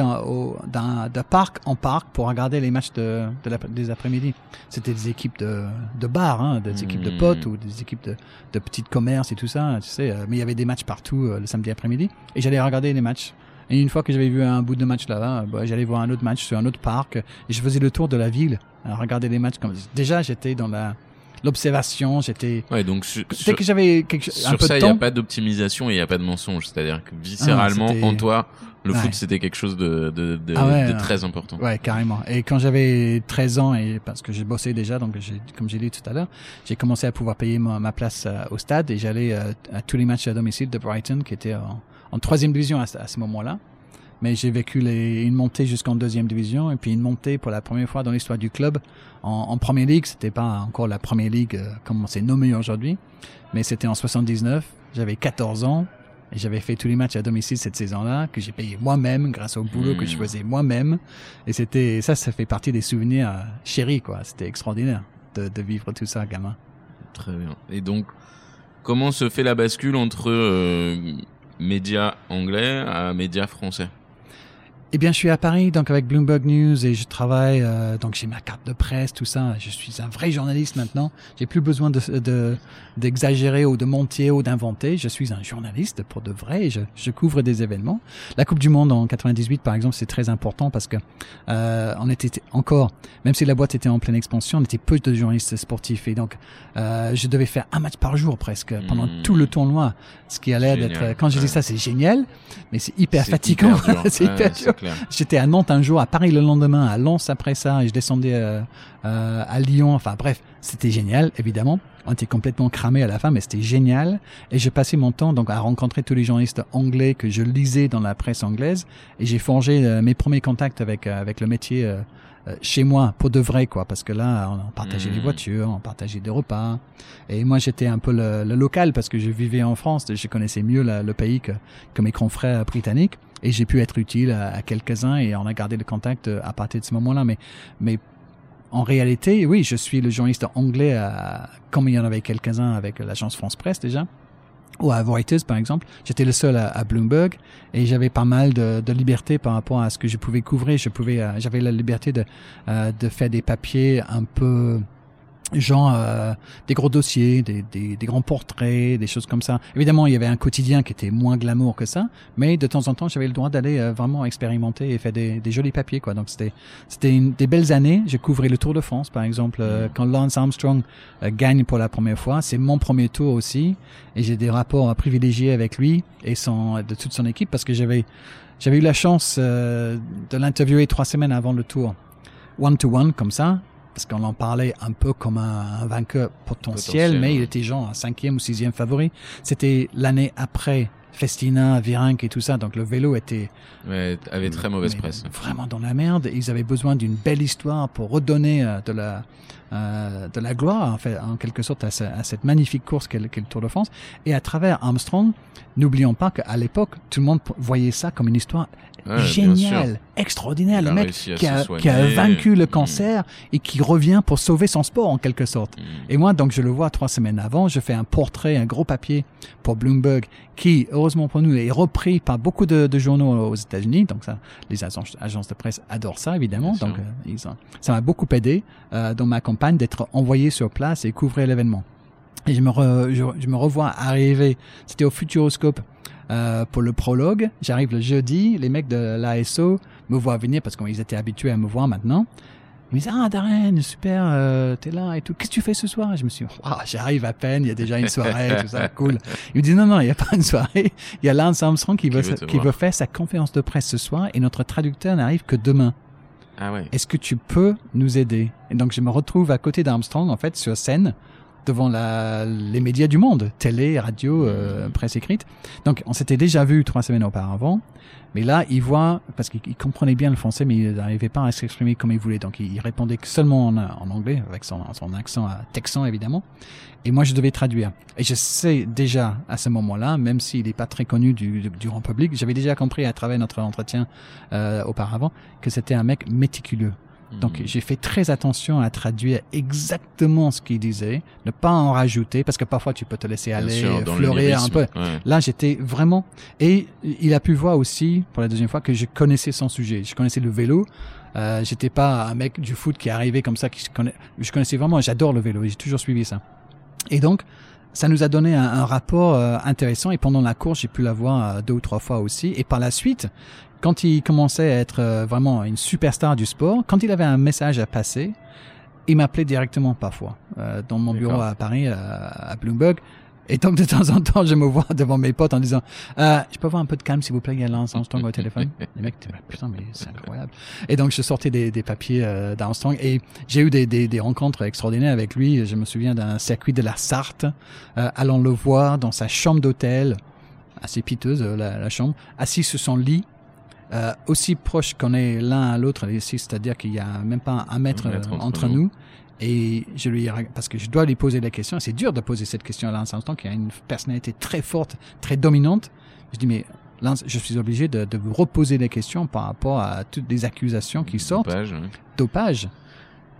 d'un de parc en parc pour regarder les matchs de, de la- des après-midi. C'était des équipes de, de bars, hein, des équipes de Mhm. potes ou des équipes de, de petits commerces et tout ça, tu sais. euh, Mais il y avait des matchs partout euh, le samedi après-midi et j'allais regarder les matchs. Et une fois que j'avais vu un bout de match là-bas, bah, j'allais voir un autre match sur un autre parc et je faisais le tour de la ville, à regarder les matchs. Comme déjà, j'étais dans la l'observation, j'étais Ouais, donc sur, Dès que j'avais quelque chose, un sur peu ça, il n'y a pas d'optimisation et il n'y a pas de mensonge. C'est-à-dire que viscéralement, c'était- en toi, le Ouais. foot, c'était quelque chose de, de, de, Ah ouais, de ouais. très important. ouais, carrément. Et quand j'avais 13 ans, et parce que j'ai bossé déjà, donc comme j'ai dit tout à l'heure, j'ai commencé à pouvoir payer ma, ma place euh, au stade et j'allais euh, à tous les matchs à domicile de Brighton, qui était en, en troisième division à, ce- à ce moment-là. Mais j'ai vécu les, une montée jusqu'en deuxième division et puis une montée pour la première fois dans l'histoire du club en, en première ligue. C'était pas encore la première ligue euh, comme c'est nommé aujourd'hui, mais c'était en 79. J'avais 14 ans et j'avais fait tous les matchs à domicile cette saison-là que j'ai payé moi-même grâce au boulot que je Mm. faisais moi-même. Et c'était ça, ça fait partie des souvenirs euh, chéris quoi. C'était extraordinaire de, de vivre tout ça, gamin. Très bien. Et donc, comment se fait la bascule entre euh, médias anglais à médias français Eh bien, je suis à Paris, donc avec Bloomberg News, et je travaille, euh, donc j'ai ma carte de presse, tout ça. Je suis un vrai journaliste maintenant. J'ai plus besoin de de- d'exagérer ou de mentir ou d'inventer. Je suis un journaliste pour de vrai. Je, je couvre des événements. La Coupe du Monde en 98, par exemple, c'est très important parce que euh, on était encore, même si la boîte était en pleine expansion, on était peu de journalistes sportifs, et donc euh, je devais faire un match par jour presque pendant Mhm. tout le tournoi, ce qui allait d'être. Quand je dis ça, c'est génial, mais c'est hyper fatigant. c'est hyper dur. clair. J'étais à Nantes un jour, à Paris le lendemain, à Lens après ça, et je descendais euh, euh, à Lyon. Enfin bref, c'était génial, évidemment. On était complètement cramé à la fin, mais c'était génial. Et j'ai passé mon temps donc à rencontrer tous les journalistes anglais que je lisais dans la presse anglaise, et j'ai forgé euh, mes premiers contacts avec euh, avec le métier euh, chez moi pour de vrai quoi, parce que là on, partageait les Mhm. voitures, on partageait des repas. Et moi j'étais un peu le, le local parce que je vivais en France, je connaissais mieux la- le pays que que mes confrères britanniques et j'ai pu être utile à, quelques-uns et on a gardé le contact euh, à partir de ce moment-là. Mais, mais en réalité, oui, je suis le journaliste anglais, comme il y en avait quelques-uns avec l'agence France Presse déjà, ou à Reuters par exemple. J'étais le seul à, Bloomberg et j'avais pas mal de, de liberté par rapport à ce que je pouvais couvrir. Je pouvais, euh, j'avais la liberté de, euh, de faire des papiers un peu genre euh, des gros dossiers, des, des, des grands portraits, des choses comme ça. Évidemment, il y avait un quotidien qui était moins glamour que ça, mais de temps en temps, j'avais le droit d'aller euh, vraiment expérimenter et faire des, des jolis papiers, quoi. Donc c'était c'était des belles années. J'ai couvert le Tour de France, par exemple, euh, quand Lance Armstrong euh, gagne pour la première fois. C'est mon premier tour aussi, et j'ai des rapports privilégiés avec lui et son de toute son équipe parce que j'avais j'avais eu la chance euh, de l'interviewer trois semaines avant le Tour, one to one comme ça parce qu'on en parlait un peu comme un, un vainqueur potentiel, Potentiel, mais il était genre un cinquième ou sixième favori. C'était l'année après Festina, Virenque et tout ça, donc le vélo était Ouais, avait très mauvaise presse. vraiment dans la merde. Ils avaient besoin d'une belle histoire pour redonner euh, de la euh, de la gloire, en, fait, en quelque sorte, à, ce- à cette magnifique course qu'est le, qu'est le Tour de France. Et à travers Armstrong, n'oublions pas qu'à l'époque, tout le monde voyait ça comme une histoire Ouais, sûr. extraordinaire. Le mec qui a, soigner. qui a vaincu le Mm. cancer et qui revient pour sauver son sport, en quelque sorte. Mm. Et moi, donc, je le vois trois semaines avant. Je fais un portrait, un gros papier pour Bloomberg, qui, heureusement pour nous, est repris par beaucoup de, de journaux aux États-Unis. Donc, ça, les agences, agences de presse adorent ça, évidemment. Bien donc, euh, ils ont- ça m'a beaucoup aidé euh, dans ma campagne d'être envoyé sur place et couvrir l'événement. Et je me, re- je, je me revois arriver. C'était au Futuroscope. Euh, pour le prologue, j'arrive le jeudi, les mecs de l'ASO me voient venir parce qu'ils étaient habitués à me voir maintenant. Ils me disent Ah, Darren, super, euh, t'es là et tout. Qu'est-ce que tu fais ce soir? Je me suis dit J'arrive à peine, il y a déjà une soirée, tout ça, cool. Il me dit Non, non, il n'y a pas une soirée. Il y a Lance Armstrong qui, Qui veut, qui veut faire sa conférence de presse ce soir et notre traducteur n'arrive que demain. Ah ouais. Est-ce que tu peux nous aider? Et donc, je me retrouve à côté d'Armstrong, en fait, sur scène, devant la, les médias du monde, télé, radio, euh, presse écrite. Donc, on s'était déjà vu trois semaines auparavant. Mais là, il voit, parce qu'il il comprenait bien le français, mais il n'arrivait pas à s'exprimer comme il voulait. Donc, il, répondait seulement en, en anglais, avec son, son accent euh, texan, évidemment. Et moi, je devais traduire. Et je sais déjà, à ce moment-là, même s'il n'est pas très connu du, du, du grand public, j'avais déjà compris à travers notre entretien euh, auparavant que c'était un mec méticuleux. Donc Mm. j'ai fait très attention à traduire exactement ce qu'il disait, ne pas en rajouter, parce que parfois tu peux te laisser aller, sûr, le fleurir un peu. Ouais. Là, j'étais vraiment... Et il a pu voir aussi, pour la deuxième fois, que je connaissais son sujet. Je connaissais le vélo. Euh, j'étais pas un mec du foot qui est arrivé comme ça. Qui se connaît... Je connaissais vraiment, j'adore le vélo. J'ai toujours suivi ça. Et donc, ça nous a donné un, un rapport euh, intéressant. Et pendant la course, j'ai pu la voir euh, deux ou trois fois aussi. Et par la suite, quand il commençait à être euh, vraiment une superstar du sport, quand il avait un message à passer, il m'appelait directement parfois euh, dans mon bureau à Paris, à, à Bloomberg. Et donc de temps en temps, je me vois devant mes potes en disant euh, « Je peux avoir un peu de calme, s'il vous plaît, il y a Lance Armstrong au téléphone. » Les mecs, étaient putain, mais c'est incroyable. Et donc je sortais des, des papiers euh, d'Armstrong et j'ai eu des, des, des rencontres extraordinaires avec lui. Je me souviens d'un circuit de la Sarthe, allant le voir dans sa chambre d'hôtel, assez piteuse la, la chambre, assis sur son lit, euh, aussi proche qu'on est l'un à l'autre ici, c'est-à-dire qu'il y a même pas un mètre, Un mètre entre entre, nous. nous. Et je lui parce que je dois lui poser la question, c'est dur de poser cette question à Lance Armstrong, qui a une personnalité très forte, très dominante. Je dis, mais Lance, je suis obligé de, de vous reposer des questions par rapport à toutes les accusations qui sortent Dopage, dopage.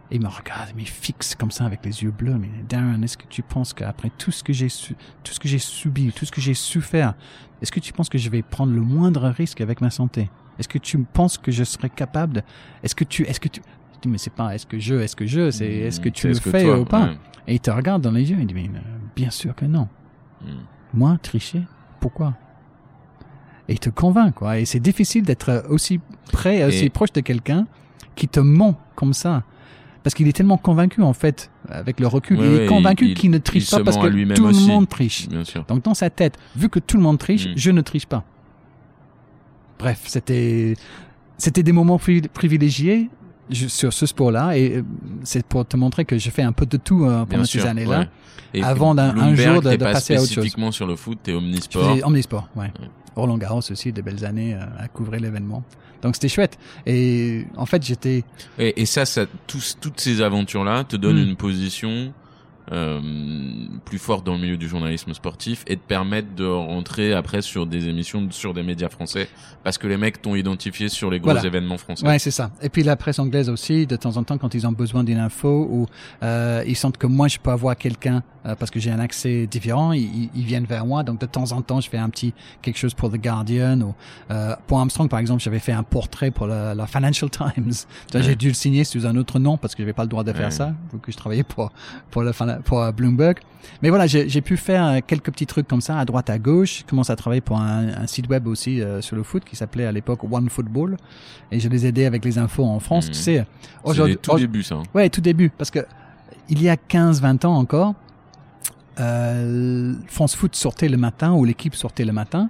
Et il me regarde, mais fixe comme ça avec les yeux bleus. Mais Darren, est-ce que tu penses qu'après tout ce que j'ai su, tout ce que j'ai subi, tout ce que j'ai souffert, est-ce que tu penses que je vais prendre le moindre risque avec ma santé? Est-ce que tu penses que je serais capable? De... Est-ce que tu, est-ce que tu, je dis, mais c'est pas est-ce que je, est-ce que je, c'est est-ce que tu le que fais toi, ou pas? ouais. Et il te regarde dans les yeux, il dit, mais euh, bien sûr que non. Mm. Moi, tricher, pourquoi? Et il te convainc, quoi. Et c'est difficile d'être aussi près, aussi Et- proche de quelqu'un qui te ment comme ça. Parce qu'il est tellement convaincu, en fait, avec le recul, Ouais, il ouais, est convaincu il- qu'il ne triche pas parce que tout le monde triche. Bien sûr. Donc dans sa tête, vu que tout le monde triche, Mm. je ne triche pas. Bref, c'était c'était des moments pri- privilégiés sur ce sport-là et euh, c'est pour te montrer que je fais un peu de tout euh, pendant sûr, ces années-là. ouais. Avant d'un- jour de- t'es de pas passer à autre chose. spécifiquement sur le foot, t'es omnisport. omnisport, ouais. Roland Garros aussi, des belles années euh, à couvrir l'événement. Donc c'était chouette. Et en fait, j'étais Et, et ça, ça tous, toutes ces aventures-là te donnent Mm. une position plus forte dans le milieu du journalisme sportif et te permettent de rentrer après sur des émissions sur des médias français parce que les mecs t'ont identifié sur les gros Voilà. événements français. Ouais, c'est ça. Et puis la presse anglaise aussi, de temps en temps, quand ils ont besoin d'une info ou euh, ils sentent que moi je peux avoir quelqu'un euh, parce que j'ai un accès différent, ils, ils- viennent vers moi. Donc de temps en temps, je fais un petit quelque chose pour The Guardian ou euh, pour Armstrong par exemple, j'avais fait un portrait pour la, la Financial Times. Ça, J'ai Ouais. dû le signer sous un autre nom parce que j'avais pas le droit de faire Ouais. ça, vu que je travaillais pour pour le Fina- pour euh, Bloomberg. Mais voilà, j'ai pu faire euh, quelques petits trucs comme ça à droite à gauche. Je commence à travailler pour un, un site web aussi euh, sur le foot qui s'appelait à l'époque One Football et je les aidais avec les infos en France. Mhm. Tu sais, aujourd'hui, tout début, ça. hein. ouais, tout début, parce que il y a 15-20 ans encore, euh, France Foot sortait le matin ou l'équipe sortait le matin.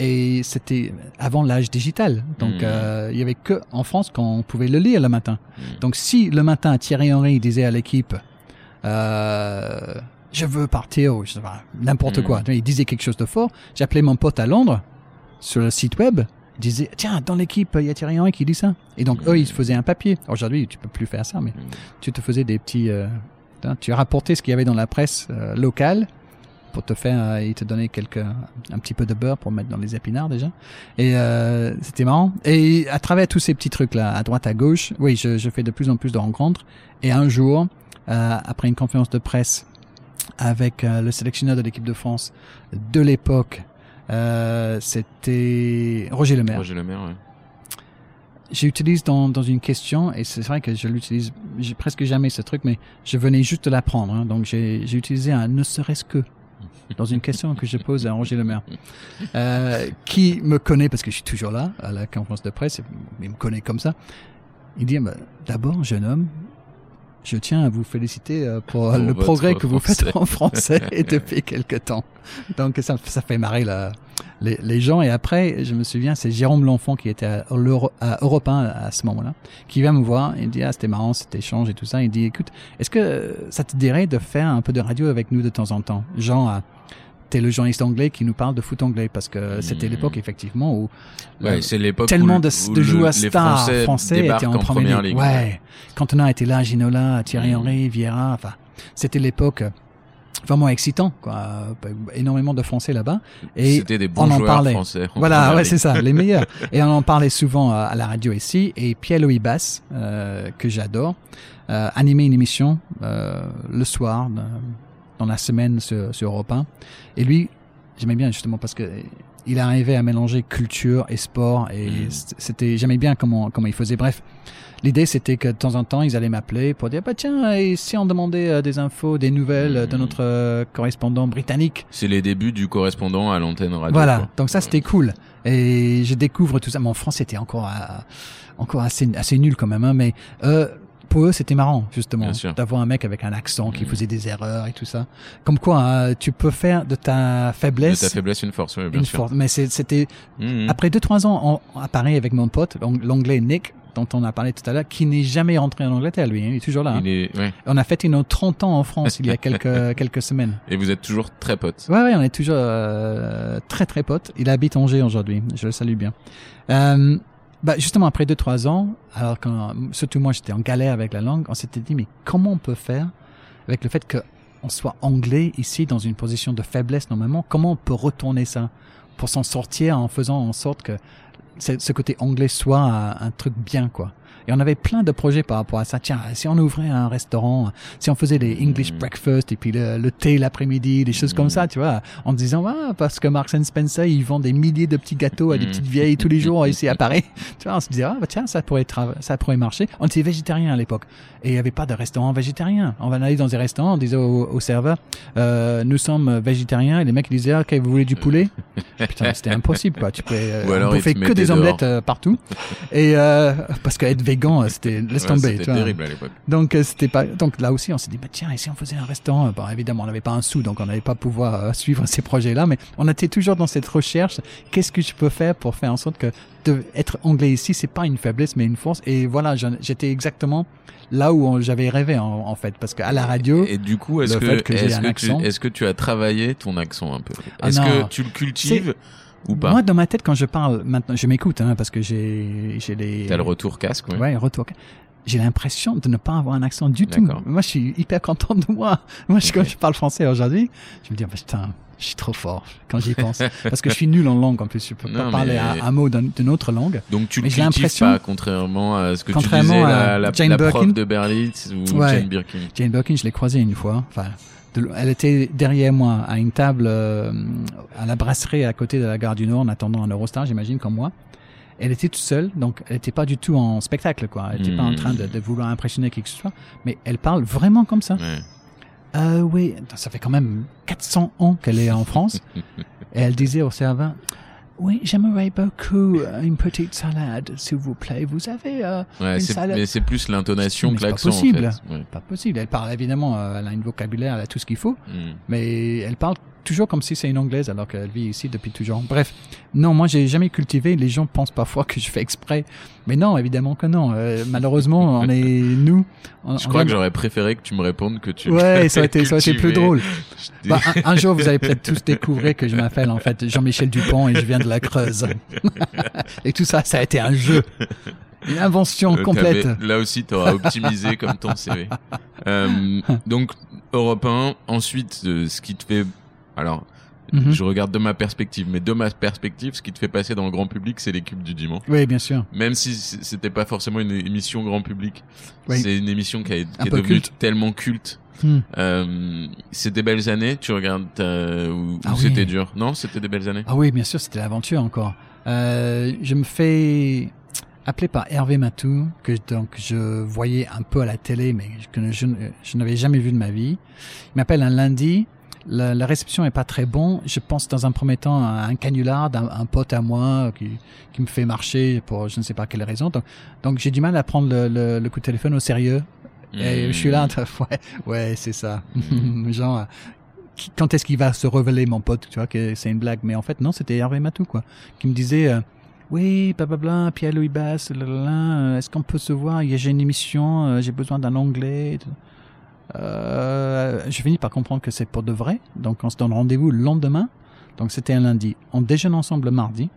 Et c'était avant l'âge digital. Donc, euh, il y avait que en France qu'on pouvait le lire le matin. Mhm. Donc, si le matin Thierry Henry disait à l'équipe, euh, je veux partir, ou je sais pas, n'importe Mhm. quoi, il disait quelque chose de fort, j'appelais mon pote à Londres sur le site web. Disait tiens dans l'équipe il y a Thierry Henry qui dit ça. Et donc eux ils se faisaient un papier. Aujourd'hui tu peux plus faire ça mais tu te faisais des petits euh, hein, tu rapportais ce qu'il y avait dans la presse euh, locale pour te faire il te donnait quelques un petit peu de beurre pour mettre dans les épinards déjà. Et euh, c'était marrant. Et à travers tous ces petits trucs là à droite à gauche oui je, je fais de plus en plus de rencontres. Et un jour après une conférence de presse avec euh, le sélectionneur de l'équipe de France de l'époque euh, c'était Roger Lemaire. Roger Lemaire, ouais. J'utilise dans, dans une question, et c'est vrai que je l'utilise presque jamais ce truc, mais je venais juste de l'apprendre. Hein, donc j'ai j'ai utilisé un ne serait-ce que dans une question que je pose à Roger Lemaire, euh, qui me connaît parce que je suis toujours là à la conférence de presse, il me connaît comme ça. Il dit bah, d'abord, jeune homme, je tiens à vous féliciter euh, pour, Pour le progrès que vous faites en français et depuis quelque temps. Donc ça, ça fait marrer la, les, les gens. Et après, je me souviens, c'est Jérôme L'Enfant qui était à, l'Euro- à Europe 1 à ce moment-là, qui vient me voir. Il me dit ah c'était marrant cet échange et tout ça. Il dit écoute, est-ce que ça te dirait de faire un peu de radio avec nous de temps en temps, genre à T'es le journaliste anglais qui nous parle de foot anglais parce que c'était Mhm. l'époque effectivement où Ouais, euh, c'est l'époque tellement où, de, où de joueurs stars Français, français, étaient en, première ligue. Ouais. Cantona était là, Ginola, Thierry Mhm. Henry, Vieira. Enfin, c'était l'époque euh, vraiment excitant. Quoi. Énormément de Français là-bas. Et C'était des on en joueurs parlait. français. Voilà, ouais, ligue. c'est ça, les meilleurs. Et on en parlait souvent à, à la radio ici. Et Pierre-Louis Basse, euh, que j'adore, euh, animait une émission euh, le soir, euh, dans la semaine sur, sur Europe 1. Et lui, j'aimais bien justement parce que il arrivait à mélanger culture et sport. Et Mhm. c'était, j'aimais bien comment, comment il faisait. Bref. L'idée, c'était que de temps en temps, ils allaient m'appeler pour dire, bah tiens, et si on demandait euh, des infos, des nouvelles euh, de Mhm. notre euh, correspondant britannique C'est les débuts du correspondant à l'antenne radio. voilà, quoi. donc ça c'était cool. Et je découvre tout ça. Mon français était encore à- encore assez assez nul quand même, hein, mais euh, pour eux c'était marrant justement d'avoir un mec avec un accent qui Mhm. faisait des erreurs et tout ça. Comme quoi, hein, tu peux faire de ta De faiblesse ta faiblesse une force, oui, bien une sûr. force. Mais c'était Mhm. après deux trois ans en- à Paris avec mon pote, l'ang- l'anglais Nick dont on a parlé tout à l'heure, qui n'est jamais rentré en Angleterre lui, hein, il est toujours là. hein. Il est, ouais. On a fêté nos 30 ans en France il y a quelques quelques semaines. Et vous êtes toujours très potes. Ouais, ouais, on est toujours euh, très très potes. Il habite Angers aujourd'hui. Je le salue bien. Euh, bah justement après deux trois ans, alors quand surtout moi j'étais en galère avec la langue, on s'était dit mais comment on peut faire avec le fait que on soit anglais ici dans une position de faiblesse normalement, comment on peut retourner ça pour s'en sortir en faisant en sorte que ce côté anglais soit un truc bien quoi? Et on avait plein de projets par rapport à ça. Tiens, si on ouvrait un restaurant, si on faisait des English Mm. breakfast et puis le, le thé l'après-midi, des choses comme Mm. ça, tu vois, en disant ah, parce que Marks and Spencer ils vendent des milliers de petits gâteaux à des Mm. petites vieilles tous les jours ici à Paris. tu vois, on se disait ah bah tiens ça pourrait ça pourrait marcher. On était végétarien à l'époque et il y avait pas de restaurant végétarien. On va aller dans des restaurants, on disait au, au serveur euh, nous sommes végétariens et les mecs ils disaient ok vous voulez du poulet? Putain c'était impossible quoi. Tu pouvais euh, que des dehors. omelettes euh, partout et euh, parce qu'être végan euh, c'était laisse Ouais, tomber. C'était terrible à l'époque. Donc euh, c'était pas donc là aussi on s'est dit bah tiens et si on faisait un restaurant? Bon évidemment on n'avait pas un sou donc on n'allait pas pouvoir euh, suivre ces projets là mais on était toujours dans cette recherche. Qu'est-ce que je peux faire pour faire en sorte que de être anglais ici c'est pas une faiblesse mais une force? Et voilà j'étais exactement là où j'avais rêvé en, en fait parce qu'à la radio Et du coup, est-ce que, fait que est-ce tu, est-ce que tu as travaillé ton accent un peu? Ah Est-ce que tu le cultives? Ou pas moi dans ma tête quand je parle maintenant je m'écoute hein, parce que j'ai j'ai les T'as le retour casque, ouais. Ouais, retour. J'ai l'impression de ne pas avoir un accent du tout. Moi, je suis hyper content de moi. Moi, je, quand je parle français aujourd'hui, je me dis, ah, putain, je suis trop fort quand j'y pense. Parce que je suis nul en langue, en plus. Je peux pas parler mais- un, mot d'un- d'une autre langue. Donc tu le cultives l'impression- pas, contrairement à ce que tu disais, à la, la, Jane la prof de Berlitz ou Ouais. Jane Birkin. Jane Birkin, je l'ai croisée une fois. Enfin, de- elle était derrière moi à une table euh, à la brasserie à côté de la gare du Nord en attendant un Eurostar, j'imagine, comme moi. Elle était toute seule, donc elle n'était pas du tout en spectacle, quoi. Elle n'était pas en Hmm. train de, de vouloir impressionner qui que ce soit, mais elle parle vraiment comme ça. Ouais. Euh, oui, ça fait quand même 400 ans qu'elle est en France. et elle disait au serveur, oui, j'aimerais beaucoup euh, une petite salade, s'il vous plaît. Vous avez... Euh... Ouais, Une c'est- salade. mais c'est plus l'intonation que c'est pas l'accent en possible. fait. Ouais. Pas possible. Elle parle évidemment, euh, elle a une vocabulaire, elle a tout ce qu'il faut. Mm. Mais elle parle toujours comme si c'est une anglaise alors qu'elle vit ici depuis toujours. Bref, non, moi j'ai jamais cultivé. Les gens pensent parfois que je fais exprès, mais non, évidemment que non. Euh, malheureusement, on est nous. on- Je on crois vient que j'aurais préféré que tu me répondes que tu. Ouais, ça aurait été, ça aurait été plus drôle. Bah, un, un jour, vous allez peut-être tous découvrir que je m'appelle en fait Jean-Michel Dupont et je viens de la Creuse. et tout ça, ça a été un jeu, une invention Euh, complète. Là aussi, tu auras optimisé comme ton CV. Euh, donc, Europe 1. Ensuite, ce qui te fait. Alors, Mhm. je regarde de ma perspective, mais de ma perspective, ce qui te fait passer dans le grand public, c'est l'équipe du dimanche. Oui, bien sûr. Même si c'était pas forcément une émission grand public, Oui. c'est une émission qui, a- qui est devenue culte. tellement culte. Hmm. Euh, c'est des belles années. Tu regardes euh, ou, ou Ah oui. c'était dur Non, c'était des belles années. Ah oui, bien sûr, c'était l'aventure encore. Euh, je me fais appeler par Hervé Matou, que donc je voyais un peu à la télé, mais que je, je n'avais jamais vu de ma vie. Il m'appelle un lundi. La, la réception est pas très bon. Je pense dans un premier temps à un canular d'un un pote à moi qui, qui me fait marcher pour je ne sais pas quelle raison. Donc, donc j'ai du mal à prendre le, le, le coup de téléphone au sérieux. Et Hmm. je suis là, train- ouais, ouais, c'est ça. Genre, euh, qui- quand est-ce qu'il va se révéler, mon pote, tu vois, que c'est une blague? Mais en fait, non, c'était Hervé Matou, quoi, qui me disait, euh, oui, blablabla, Pierre-Louis Basse, lalala, euh, est-ce qu'on peut se voir? J'ai une émission, euh, j'ai besoin d'un anglais. Euh, je finis par comprendre que c'est pour de vrai. Donc, on se donne rendez-vous le lendemain. Donc, c'était un lundi. On déjeune ensemble le mardi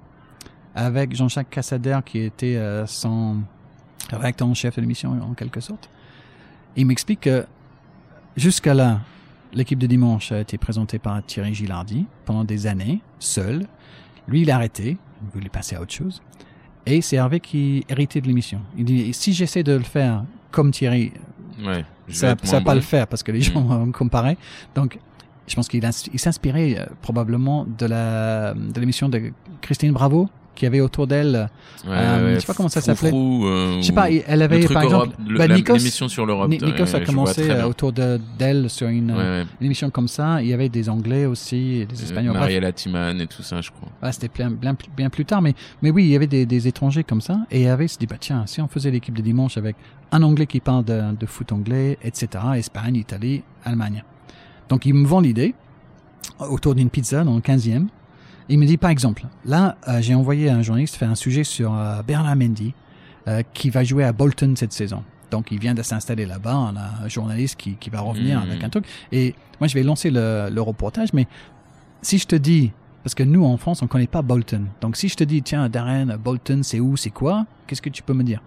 avec Jean-Jacques Cassader, qui était euh, son rédacteur en chef de l'émission, en quelque sorte. Il m'explique que jusqu'à là, l'équipe de dimanche a été présentée par Thierry Gilardi pendant des années, seul. Lui, il a arrêté, il voulait passer à autre chose. Et c'est Hervé qui héritait de l'émission. Il dit, si j'essaie de le faire comme Thierry. Ça va pas bon. le faire parce que les gens vont me comparer. Donc, je pense qu'il ins- il s'inspirait euh, probablement de la de l'émission de Christine Bravo qui avait autour d'elle. Ouais, Euh, ouais, je sais pas comment ça s'appelait. euh, Je sais pas, elle le avait par Europe, exemple, le- bah, Nikos, l'émission sur l'Europe. Ouais, Nikos a commencé euh, autour de d'elle sur une, Ouais, euh, ouais. une émission comme ça. Il y avait des Anglais aussi, et des Espagnols. Bref, Mariella Timan et tout ça, je crois. ah, c'était bien, bien, bien plus tard, mais, mais oui, il y avait des, des étrangers comme ça, et Hervé se dit, bah tiens, si on faisait l'équipe de dimanche avec un Anglais qui parle de, de foot anglais, etc., Espagne, Italie, Allemagne. Donc il me vend l'idée, autour d'une pizza dans le 15e, il me dit, par exemple, là, euh, j'ai envoyé un journaliste faire un sujet sur euh, Bernard Mendy, euh, qui va jouer à Bolton cette saison. Donc il vient de s'installer là-bas, on a un journaliste qui, qui va revenir avec un truc, et moi je vais lancer le, le reportage, mais si je te dis, parce que nous en France on connaît pas Bolton, donc si je te dis tiens Darren, Bolton c'est où, c'est quoi, qu'est-ce que tu peux me dire?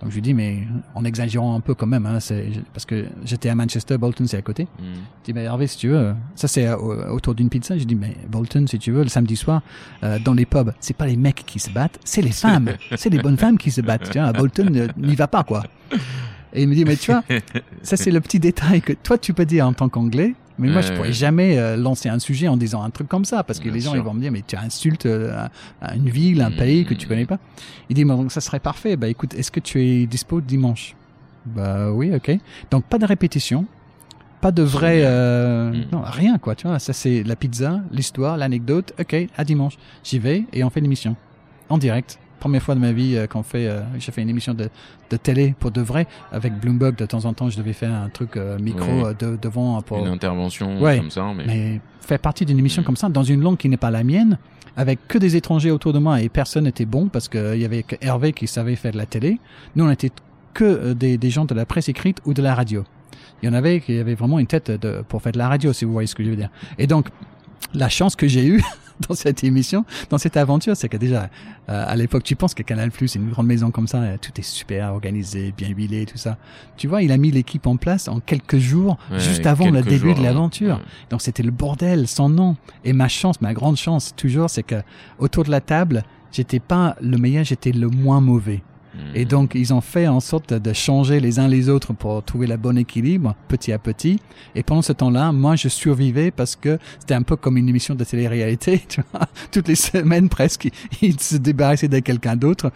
Donc je lui dis mais en exagérant un peu quand même, hein, c'est parce que j'étais à Manchester, Bolton c'est à côté. Mm. Je dis mais Hervé si tu veux, ça c'est euh, au- autour d'une pizza. Je dis mais Bolton si tu veux le samedi soir euh, dans les pubs, c'est pas les mecs qui se battent, c'est les femmes, c'est les bonnes femmes qui se battent. Tu vois, à Bolton euh, n'y va pas quoi. Et il me dit mais tu vois, ça c'est le petit détail que toi tu peux dire en tant qu'anglais, mais moi je pourrais jamais euh, lancer un sujet en disant un truc comme ça parce que Bien les gens sûr. ils vont me dire mais tu insultes euh, un- une ville, un pays que tu mm, connais pas. Il dit mais donc ça serait parfait. Bah écoute, est-ce que tu es dispo dimanche? Bah oui, ok. Donc pas de répétition, pas de vrai, euh, Mm. non rien quoi. Tu vois, ça c'est la pizza, l'histoire, l'anecdote. Ok, à dimanche, j'y vais et on fait l'émission en direct. Première fois de ma vie euh, qu'on fait, euh, j'ai fait une émission de, de télé pour de vrai avec Bloomberg. De temps en temps, je devais faire un truc euh, micro euh, de, devant pour Une intervention Ouais. comme ça, mais, mais faire partie d'une émission Mm. comme ça dans une langue qui n'est pas la mienne, avec que des étrangers autour de moi et personne n'était bon parce qu'il y avait que Hervé qui savait faire de la télé. Nous, on était que des, des gens de la presse écrite ou de la radio. Il y en avait qui avaient vraiment une tête de, pour faire de la radio, si vous voyez ce que je veux dire. Et donc, la chance que j'ai eue dans cette émission, dans cette aventure, c'est que déjà, euh, à l'époque, tu penses que Canal Plus, c'est une grande maison comme ça, euh, tout est super organisé, bien huilé, tout ça. Tu vois, il a mis l'équipe en place en quelques jours, Ouais, juste avant le début jours de avant. l'aventure. Ouais. Donc c'était le bordel sans nom. Et ma chance, ma grande chance toujours, c'est que autour de la table, j'étais pas le meilleur, j'étais le moins mauvais. Mm. Et donc ils ont fait en sorte de changer les uns les autres pour trouver le bon équilibre petit à petit. Et pendant ce temps-là, moi je survivais parce que c'était un peu comme une émission de télé-réalité. Tu vois, toutes les semaines presque, ils se débarrassaient de quelqu'un d'autre,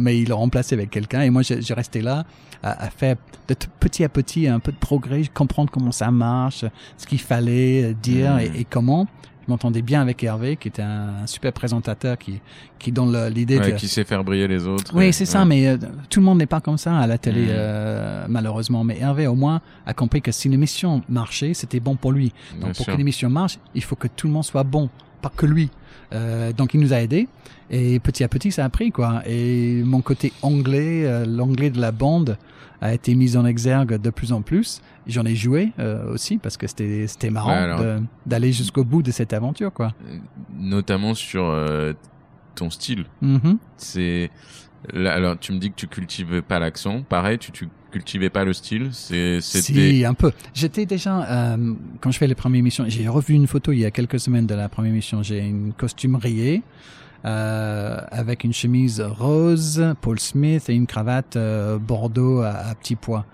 mais ils le remplaçaient avec quelqu'un. Et moi je, je restais là à, à faire de petit à petit un peu de progrès, comprendre comment ça marche, ce qu'il fallait euh, dire et, et comment. Je m'entendais bien avec Hervé, qui était un, super présentateur, qui qui donne l'idée ouais, de qui sait faire briller les autres. oui, c'est ça, mais euh, tout le monde n'est pas comme ça à la télé, Mm. euh, malheureusement. Mais Hervé, au moins, a compris que si l'émission marchait, c'était bon pour lui. Bien Donc, pour sûr. que l'émission marche, il faut que tout le monde soit bon, pas que lui. Euh, donc, il nous a aidés. Et petit à petit, ça a pris, quoi. Et mon côté anglais, l'anglais de la bande, a été mis en exergue de plus en plus. J'en ai joué euh, aussi parce que c'était c'était marrant Ouais, d'aller jusqu'au bout de cette aventure, quoi. Notamment sur euh, ton style. Mhm. C'est là, alors tu me dis que tu cultivais pas l'accent. Pareil, tu, tu cultivais pas le style. C'est Si, un peu. J'étais déjà, euh, quand je fais les premières émissions, j'ai revu une photo il y a quelques semaines de la première émission. J'ai une costume rayé, euh, avec une chemise rose, Paul Smith et une cravate euh, bordeaux à, à petits pois.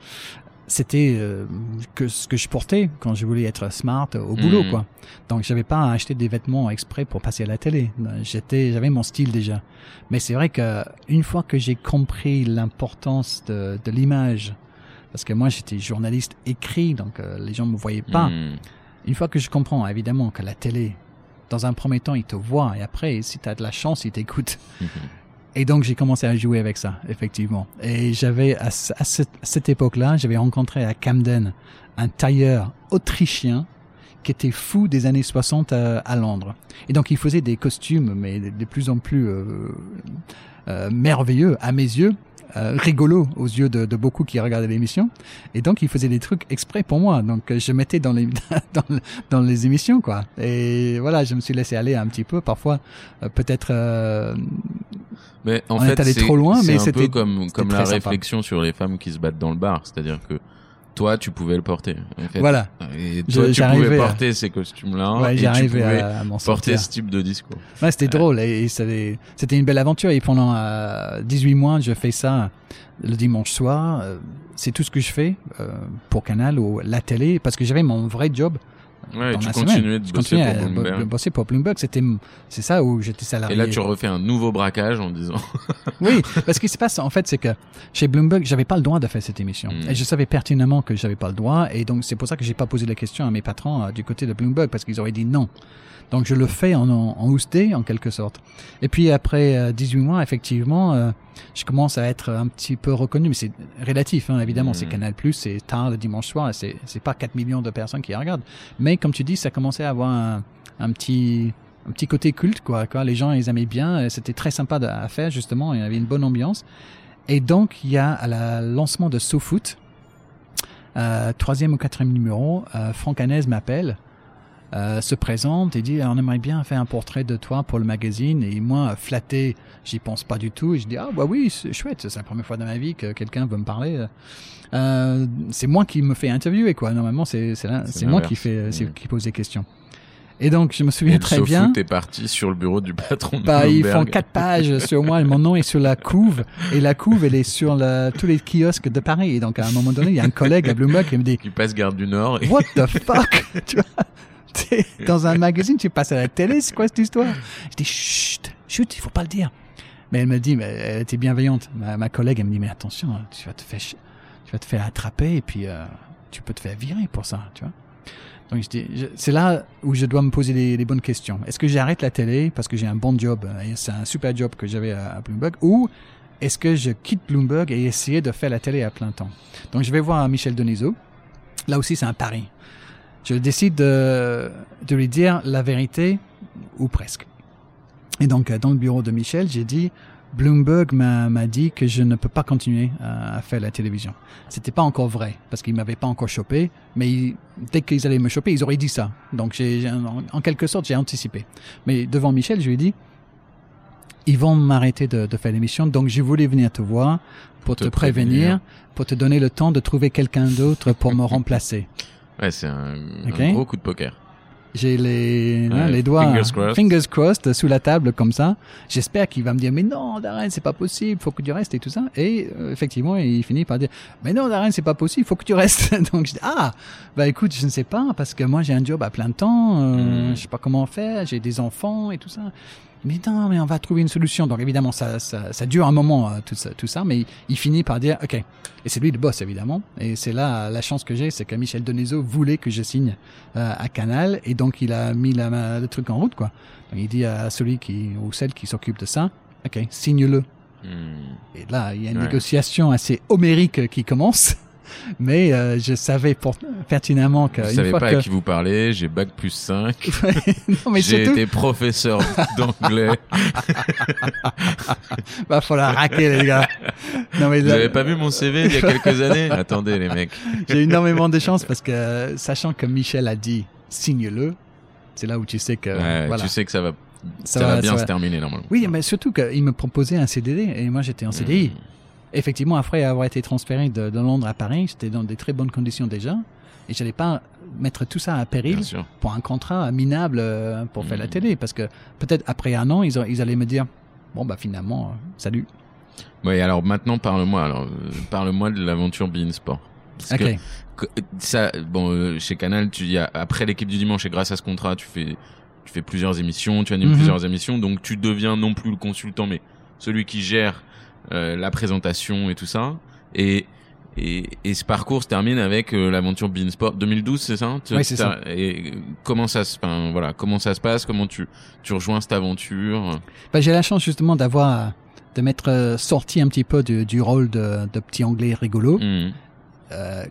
C'était euh, que ce que je portais quand je voulais être smart au boulot, Mhm. quoi. Donc j'avais pas à acheter des vêtements exprès pour passer à la télé. J'étais, j'avais mon style déjà. Mais c'est vrai que une fois que j'ai compris l'importance de, de l'image, parce que moi j'étais journaliste écrit, donc euh, les gens me voyaient pas. Hmm. Une fois que je comprends évidemment que la télé, dans un premier temps, ils te voient et après, si tu as de la chance, ils t'écoutent. Et donc j'ai commencé à jouer avec ça, effectivement. Et j'avais à, ce- à cette, à cette époque-là, j'avais rencontré à Camden un tailleur autrichien qui était fou des années 60 à, à Londres. Et donc il faisait des costumes, mais de, de plus en plus euh, euh, merveilleux à mes yeux, euh, rigolos aux yeux de, de beaucoup qui regardaient l'émission. Et donc il faisait des trucs exprès pour moi. Donc euh, je mettais dans les dans, dans les émissions quoi. Et voilà, je me suis laissé aller un petit peu. Parfois, euh, peut-être. euh, Mais en On fait, est allé c'est- trop loin, c'est mais un c'était- peu comme comme la sympa. réflexion sur les femmes qui se battent dans le bar, c'est-à-dire que toi, tu pouvais le porter. En fait. voilà. Et Je- toi, tu pouvais à- porter ces costumes-là Ouais, et tu j'arrivais pouvais à, à porter sortir. ce type de discours. Ouais, c'était drôle et, et c'était c'était une belle aventure. Et pendant euh, 18 mois, je fais ça le dimanche soir. Euh, c'est tout ce que je fais euh, pour Canal ou la télé parce que j'avais mon vrai job. Ouais, dans tu la continuais de Je bosser continuais pour Bloomberg. bosser pour Bloomberg. C'était c'est ça où j'étais Et salarié. là, tu refais un nouveau braquage en disant. Oui, parce ce qui se passe en fait, c'est que chez Bloomberg, j'avais pas le droit de faire cette émission, Mm. et je savais pertinemment que j'avais pas le droit, et donc c'est pour ça que j'ai pas posé la question à mes patrons euh, du côté de Bloomberg parce qu'ils auraient dit non. Donc je le fais en, en, en en quelque sorte. Et puis après euh, 18 mois, effectivement, euh, je commence à être un petit peu reconnu, mais c'est relatif, hein, évidemment. Mm. C'est Canal+, c'est tard le dimanche soir, c'est pas 4 millions de personnes qui regardent. Mais comme tu dis, ça commençait à avoir un, un petit un petit côté culte, quoi. quoi. Les gens, ils aimaient bien. C'était très sympa de- à faire, justement. Il y avait une bonne ambiance. Et donc, il y a à la lancement de SoFoot, euh, troisième ou quatrième numéro, euh, Franck Hanez m'appelle, euh, se présente et dit, on aimerait bien faire un portrait de toi pour le magazine. Et moi, flatté, j'y pense pas du tout. Et je dis, ah bah oui, c'est chouette. C'est la première fois dans ma vie que quelqu'un veut me parler. Euh, c'est moi qui me fais interviewer, quoi. Normalement, c'est c'est moi qui fait, qui pose des questions. Et donc, je me souviens Et très bien. Est parti sur le bureau du patron de Bah, ils font quatre pages sur moi. Mon nom est sur la couve. Et la couve, elle est sur la, tous les kiosques de Paris. Et donc, à un moment donné, il y a un collègue à Bloomberg qui me dit, qui passe Garde du Nord. Et... What the fuck? tu vois? Dans un magazine, tu passes à la télé, c'est quoi cette histoire? Je dis, chut, chut, il faut pas le dire. Mais elle me dit, mais elle était bienveillante. Ma, collègue, elle me dit, mais attention, tu vas te faire, tu vas te faire attraper et puis, euh, tu peux te faire virer pour ça, tu vois. Donc je dis, c'est là où je dois me poser les, bonnes questions. Est-ce que j'arrête la télé parce que j'ai un bon job euh, et c'est un super job que j'avais à, à Bloomberg ou est-ce que je quitte Bloomberg et essayer de faire la télé à plein temps? Donc je vais voir Michel Denisot. Là aussi c'est un pari. Je décide de, de lui dire la vérité ou presque. Et donc euh, dans le bureau de Michel, j'ai dit Bloomberg m'a dit que je ne peux pas continuer à, à faire la télévision. C'était pas encore vrai parce qu'ils m'avaient pas encore chopé, mais ils- dès qu'ils allaient me choper, ils auraient dit ça. Donc j'ai- en, en quelque sorte j'ai anticipé. Mais devant Michel, je lui ai dit ils vont m'arrêter de, de faire l'émission, donc je voulais venir te voir pour Te te, prévenir, prévenir. pour te donner le temps de trouver quelqu'un d'autre pour me remplacer. Ouais, c'est un, gros coup de poker. J'ai les, hein, Ouais, les doigts fingers crossed. fingers crossed sous la table comme ça. J'espère qu'il va me dire mais non Darren c'est pas possible, faut que tu restes et tout ça. Et euh, effectivement il finit par dire mais non Darren c'est pas possible, faut que tu restes. Donc je dis ah bah écoute je ne sais pas parce que moi j'ai un job à plein temps, euh, Mm. je sais pas comment faire, j'ai des enfants et tout ça. Dit non, mais on va trouver une solution. Donc évidemment, ça, ça, ça dure un moment euh, tout ça, tout ça, mais il finit par dire ok. Et c'est lui le boss évidemment. Et c'est là la chance que j'ai, c'est que Michel Denezo voulait que je signe euh, à Canal, et donc il a mis la, le truc en route quoi. Donc, il dit à celui qui ou celle qui s'occupe de ça, ok, signe-le. Hmm. Et là, il y a une Ouais. négociation assez homérique qui commence. Mais euh, je savais pour, pertinemment que une savez fois pas que à qui vous parlez, j'ai bac plus 5. non mais J'ai surtout été professeur d'anglais. va falloir raquer les gars. Non mais Vous là, avez pas vu mon CV il y a quelques années? Attendez les mecs. j'ai énormément de chance parce que sachant que Michel a dit signe-le, c'est là où tu sais que Ouais, voilà. Tu sais que ça va, ça, Ça va, bien ça se terminer normalement. Oui, mais surtout qu'il me proposait un CDD et moi j'étais en CDI. Hmm. Effectivement, après avoir été transféré de, de Londres à Paris, j'étais dans des très bonnes conditions déjà et j'allais pas mettre tout ça à péril pour un contrat minable euh, pour faire la Mhm. télé parce que peut-être après un an ils, ils allaient me dire bon bah finalement euh, salut. Oui, alors maintenant parle-moi. Alors euh, parle-moi de l'aventure Beansport. Parce Ok. que que- ça, bon, chez Canal, tu y après l'équipe du dimanche et grâce à ce contrat, tu fais, tu fais plusieurs émissions, tu animes Mhm. plusieurs émissions, donc tu deviens non plus le consultant, mais celui qui gère la présentation et tout ça. Et et, et ce parcours se termine avec euh, l'aventure Beansport 2012, c'est ça? Oui, c'est t'as- Et euh, comment ça se, enfin, voilà, comment ça se passe? Comment tu tu rejoins cette aventure? Bah, j'ai la chance justement d'avoir de m'être euh, sorti un petit peu du, du rôle de, de petit anglais rigolo. Mhm. Euh,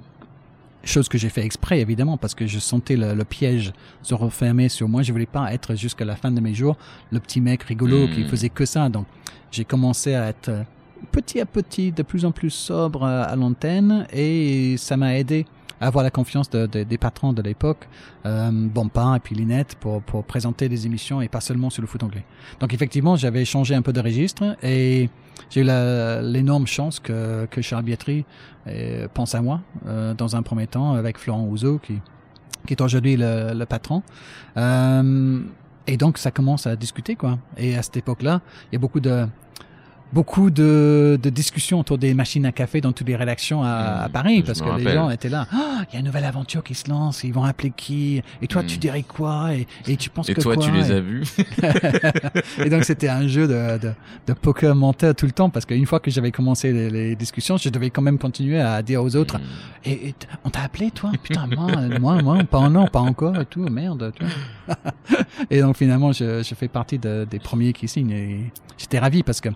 chose que j'ai fait exprès évidemment parce que je sentais le, le piège se refermer sur moi. Je voulais pas être jusqu'à la fin de mes jours le petit mec rigolo Mm. qui faisait que ça. Donc j'ai commencé à être euh, petit à petit de plus en plus sobre euh, à l'antenne et ça m'a aidé à avoir la confiance de- de- des patrons de l'époque, euh, Bompard et puis Linette, pour, pour présenter des émissions et pas seulement sur le foot anglais. Donc effectivement, j'avais changé un peu de registre et j'ai eu l'énorme chance que, que Charles Bietri euh, pense à moi euh, dans un premier temps avec Florent Ouzo qui, qui est aujourd'hui le, patron. Et donc ça commence à discuter quoi. Et à cette époque-là, il y a beaucoup de beaucoup de, de discussions autour des machines à café dans toutes les rédactions à, Mmh, à Paris parce que les gens étaient là. Ah, il y a une nouvelle aventure qui se lance. Ils vont appeler qui Et toi, Mmh. tu dirais quoi et, et tu penses Et que toi, quoi tu les Et- as vus et donc c'était un jeu de, de, de poker menteur tout le temps parce qu'une fois que j'avais commencé les, les discussions, je devais quand même continuer à dire aux autres Mhm. et, on t'a appelé toi? Putain moi, moi, moi, pas non, pas encore et tout, merde. Tu vois. et donc finalement, je, je fais partie de- des premiers qui signent et j'étais ravi parce que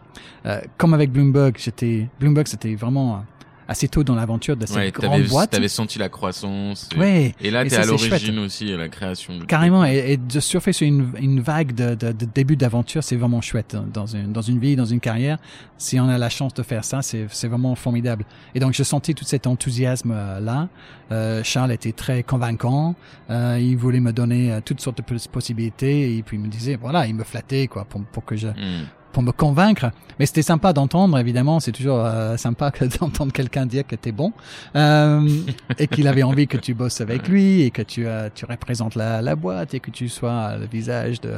comme avec Bloomberg, j'étais Bloomberg, c'était vraiment euh, assez tôt dans l'aventure de cette Ouais, grande t'avais, boîte. t'avais senti la croissance. Et, Ouais. et là, t'es à l'origine aussi à la création. Carrément, et, et de surfer sur une, une vague de, de, de début d'aventure, c'est vraiment chouette hein, dans une, dans une vie, dans une carrière. Si on a la chance de faire ça, c'est c'est vraiment formidable. Et donc, je sentais tout cet enthousiasme euh, là. Euh, Charles était très convaincant. Euh, il voulait me donner euh, toutes sortes de pos- possibilités et puis il me disait, voilà, il me flattait quoi pour, pour que je Hmm. Pour me convaincre. Mais c'était sympa d'entendre, évidemment. C'est toujours euh, sympa que d'entendre quelqu'un dire que t'es bon euh, et qu'il avait envie que tu bosses avec lui et que tu euh, tu représentes la, la boîte et que tu sois le visage de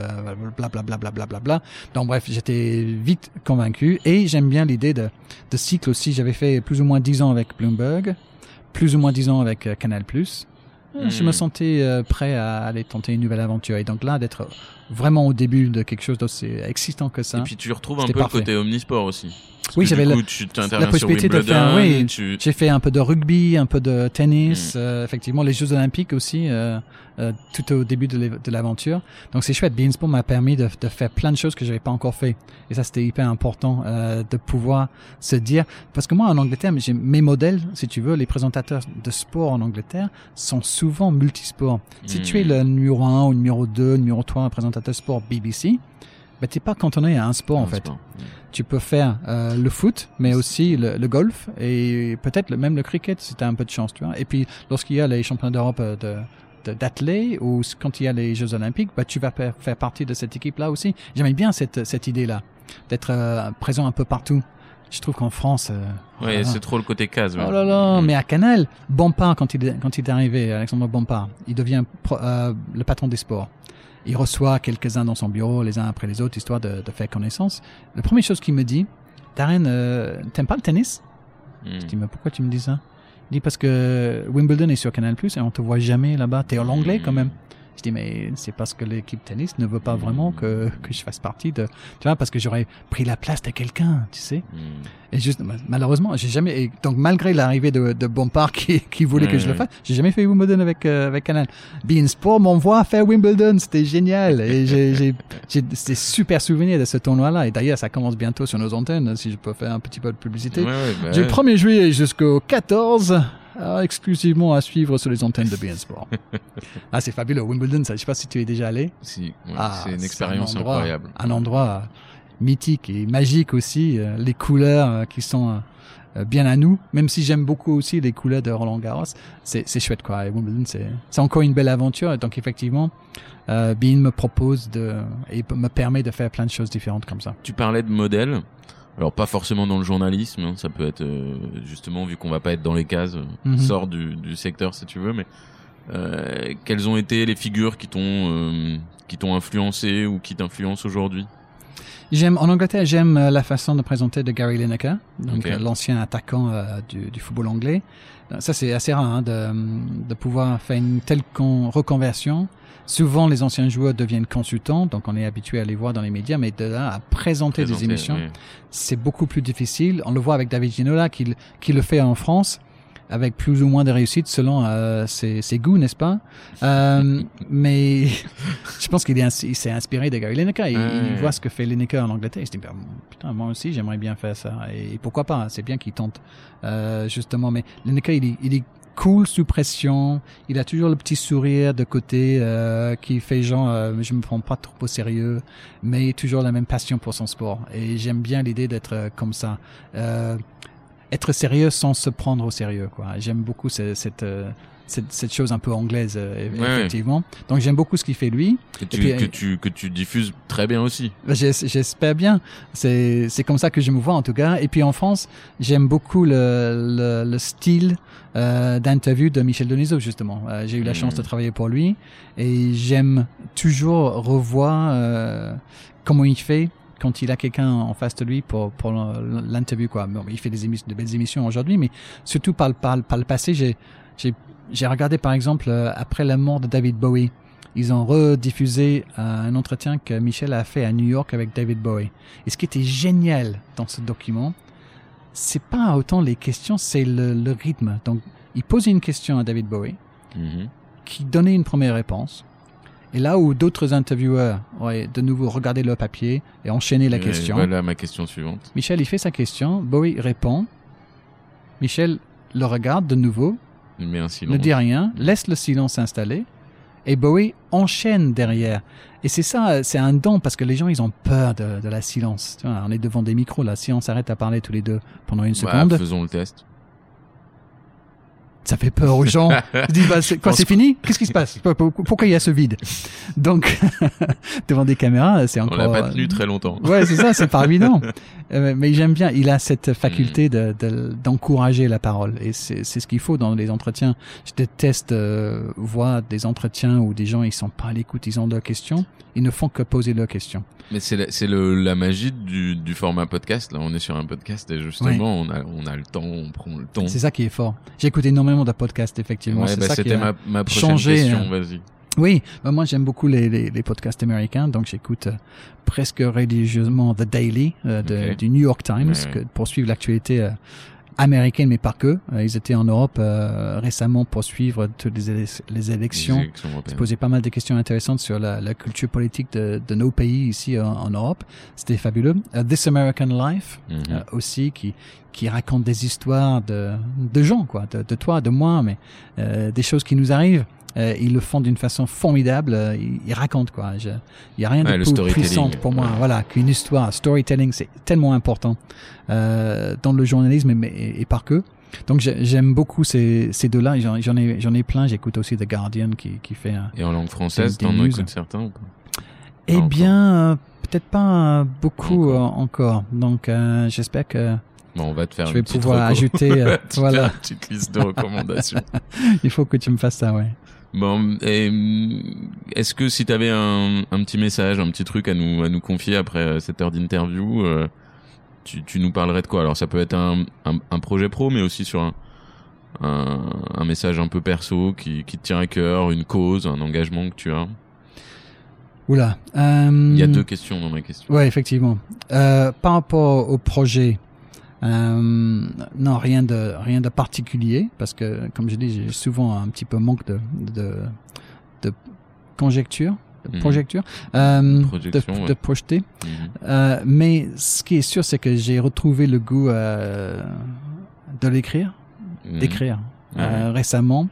blablabla bla, bla, bla, bla. Donc bref, j'étais vite convaincu et j'aime bien l'idée de de cycle aussi. J'avais fait plus ou moins dix ans avec Bloomberg, plus ou moins dix ans avec Canal+. Euh, Je Hmm. me sentais euh, prêt à aller tenter une nouvelle aventure et donc là d'être vraiment au début de quelque chose d'aussi excitant que ça. Et puis tu retrouves un peu parfait. le côté omnisport aussi. Parce Oui, j'avais la possibilité de faire, oui. tu... J'ai fait un peu de rugby, un peu de tennis, Mm. euh, effectivement les Jeux Olympiques aussi, euh, euh, tout au début de l'aventure. Donc c'est chouette. Beansport m'a permis de, de faire plein de choses que j'avais pas encore fait. Et ça c'était hyper important euh, de pouvoir se dire parce que moi en Angleterre, j'ai mes modèles, si tu veux, les présentateurs de sport en Angleterre sont souvent multisports. Si tu Mm. es le numéro 1 ou numéro 2, numéro 3, un présentateur sport BBC, bah, t'es pas cantonné à un sport en fait sport. tu peux faire euh, le foot, mais aussi le, le golf et peut-être même le cricket si tu as un peu de chance, tu vois. Et puis lorsqu'il y a les championnats d'Europe de de- d'athlètes ou quand il y a les Jeux Olympiques, bah, tu vas faire partie de cette équipe-là aussi. J'aimais bien cette, cette idée-là, d'être euh, présent un peu partout. Je trouve qu'en France, euh, là. c'est trop le côté case. Oh là là, mais à Canal, Bompard, quand il, est- quand il est arrivé, Alexandre Bompard, il devient pro- euh, le patron des sports. Il reçoit quelques-uns dans son bureau, les uns après les autres, histoire de, de faire connaissance. La première chose qu'il me dit, Darren, euh, t'aimes pas le tennis? Hmm. Je dis, mais pourquoi tu me dis ça? Il dit, parce que Wimbledon est sur Canal+, et on te voit jamais là-bas. T'es en anglais quand même. Je dis, mais c'est parce que l'équipe tennis ne veut pas vraiment que, que je fasse partie de, tu vois, parce que j'aurais pris la place de quelqu'un, tu sais. Hmm. Et juste, malheureusement, j'ai jamais, et donc malgré l'arrivée de, de Bompard qui, qui voulait que je le Ouais. fasse, j'ai jamais fait Wimbledon avec, euh, avec Canal. Bein Sport m'envoie faire Wimbledon, c'était génial. Et j'ai, des super souvenirs de ce tournoi-là. Et d'ailleurs, ça commence bientôt sur nos antennes, si je peux faire un petit peu de publicité. Ouais, ouais, bah Du ouais. 1er juillet jusqu'au 14, euh, exclusivement à suivre sur les antennes de BN Sport. ah, c'est fabuleux. Wimbledon, ça, je sais pas si tu es déjà allé. Si, Ah, c'est une un expérience endroit- incroyable. Un endroit euh, mythique et magique aussi. euh, les couleurs euh, qui sont bien à nous. Même si j'aime beaucoup aussi les couleurs de Roland Garros, c'est chouette quoi. Et Wimbledon, c'est c'est encore une belle aventure. Donc effectivement, euh, Bean me propose de et me permet de faire plein de choses différentes comme ça. Tu parlais de modèles. Alors pas forcément dans le journalisme, hein, ça peut être euh, justement vu qu'on va pas être dans les cases, Mhm. sort du, du secteur si tu veux, mais euh, quelles ont été les figures qui t'ont euh, qui t'ont influencé ou qui t'influencent aujourd'hui? J'aime en Angleterre, j'aime la façon de présenter de Gary Lineker, donc l'ancien attaquant du, du football anglais. Ça c'est assez rare hein, de, de pouvoir faire une telle con- reconversion. Souvent les anciens joueurs deviennent consultants, donc on est habitué à les voir dans les médias, mais de là à présenter, Présenter, des émissions, c'est beaucoup plus difficile. On le voit avec David Ginola qui, qui le fait en France avec plus ou moins de réussite selon euh, ses, ses goûts, n'est-ce pas? Euh, Mais je pense qu'il s'est inspiré de Gary Lineker. Il, il voit ce que fait Lineker en Angleterre. Il se dit ben, putain, moi aussi j'aimerais bien faire ça. Et pourquoi pas? C'est bien qu'il tente euh, justement. Mais Lineker, il il cool sous pression. Il a toujours le petit sourire de côté euh, qui fait genre euh, je me prends pas trop au sérieux, mais toujours la même passion pour son sport. Et j'aime bien l'idée d'être euh, comme ça. Être sérieux sans se prendre au sérieux j'aime beaucoup ce- cette cette, cette chose un peu anglaise euh, Ouais, ouais. effectivement donc j'aime beaucoup ce qu'il fait lui Que tu, puis, que tu que tu diffuses très bien aussi. Bah, j'es- J'espère bien. C'est c'est comme ça que je me vois en tout cas. Et puis en France, j'aime beaucoup le, le, le style euh, d'interview de Michel Denisot justement. Euh, J'ai eu la chance de travailler pour lui et j'aime toujours revoir euh, comment il fait quand il a quelqu'un en face de lui pour pour l'interview quoi. Bon, il fait des émissions, de belles émissions aujourd'hui, mais surtout par le par, le- par le passé, j'ai j'ai j'ai regardé par exemple euh, après la mort de David Bowie ils ont rediffusé euh, un entretien que Michel a fait à New York avec David Bowie. Et ce qui était génial dans ce document, c'est pas autant les questions, c'est le, le rythme. Donc, il posait une question à David Bowie, Mhm. qui donnait une première réponse. Et là où d'autres intervieweurs auraient de nouveau regardé leur papier et enchaîné la Ouais, question, Voilà ma question suivante. Michel, il fait sa question, Bowie répond, Michel le regarde de nouveau, Il met un silence. ne dit rien, laisse le silence s'installer, et Bowie enchaîne derrière. Et c'est ça, c'est un don parce que les gens ils ont peur de, de la silence. Tu vois, on est devant des micros là, si on s'arrête à parler tous les deux pendant une Bah, seconde, faisons le test. Ça fait peur aux gens. Ils disent bah, c'est- quoi, c'est fini? Qu'est-ce qui se passe? Pour- pour- Pourquoi il y a ce vide? Donc devant des caméras, c'est On encore. l'a pas tenu très longtemps. Ouais, c'est ça, c'est pas évident. Euh, mais j'aime bien, il a cette faculté de de- d'encourager la parole. Et c'est c'est ce qu'il faut dans les entretiens. Je déteste euh, voir des entretiens où des gens, ils sont pas à l'écoute, ils ont leurs questions, ils ne font que poser leurs questions. Mais c'est la, c'est le, la magie du, du format podcast. Là, on est sur un podcast et justement, on a, on a le temps, on prend le temps. C'est ça qui est fort. J'écoute énormément de podcasts, effectivement. Ouais, c'est bah, ça c'était ma, ma prochaine changé, question. euh, Vas-y. Oui, bah, moi j'aime beaucoup les, les, les podcasts américains, donc j'écoute euh, presque religieusement The Daily euh, de- du New York Times Ouais. que, pour suivre l'actualité euh, américaine, mais pas que. Euh, ils étaient en Europe euh, récemment pour suivre toutes les, élec- les élections. Les élections européennes. se poser pas mal de questions intéressantes sur la, la culture politique de, de nos pays ici en, en Europe. C'était fabuleux. Euh, This American Life Mhm. euh, aussi qui qui raconte des histoires de de gens quoi, de, de toi, de moi, mais euh, des choses qui nous arrivent. Euh, ils le font d'une façon formidable. euh, ils, ils racontent quoi. Je- Il y a rien Ouais, de plus puissant pour moi. ouais. Voilà, qu'une histoire. Storytelling, c'est tellement important euh, dans le journalisme mais, et, et pas que. Donc j'ai- j'aime beaucoup ces, ces deux-là. J'en ai j'en ai plein. J'écoute aussi The Guardian qui qui fait un, Et en langue française, t'en écoutes certains ou pas? Eh bien, euh, peut-être pas euh, beaucoup Encore. euh, encore. Donc, euh, j'espère que Bon, on va te faire je une vais pouvoir ajouter. euh, voilà, petite liste de recommandations. il faut que tu me fasses ça, ouais. Bon, est-ce que si t'avais un, un petit message, un petit truc à nous à nous confier après euh, cette heure d'interview, euh, tu, tu nous parlerais de quoi? Alors ça peut être un, un, un projet pro, mais aussi sur un, un, un message un peu perso qui, qui te tient à cœur, une cause, un engagement que tu as? Oula. Euh, Il y a deux questions dans ma question. Ouais, effectivement. Euh, par rapport au projet, euh, non, rien de rien de particulier parce que, comme je dis, j'ai souvent un petit peu manque de de, de conjecture, de Mhm. projecture, euh, de, ouais. de projeter. Mhm. Euh, mais ce qui est sûr, c'est que j'ai retrouvé le goût euh, de l'écrire, Mhm. d'écrire Ouais. euh, récemment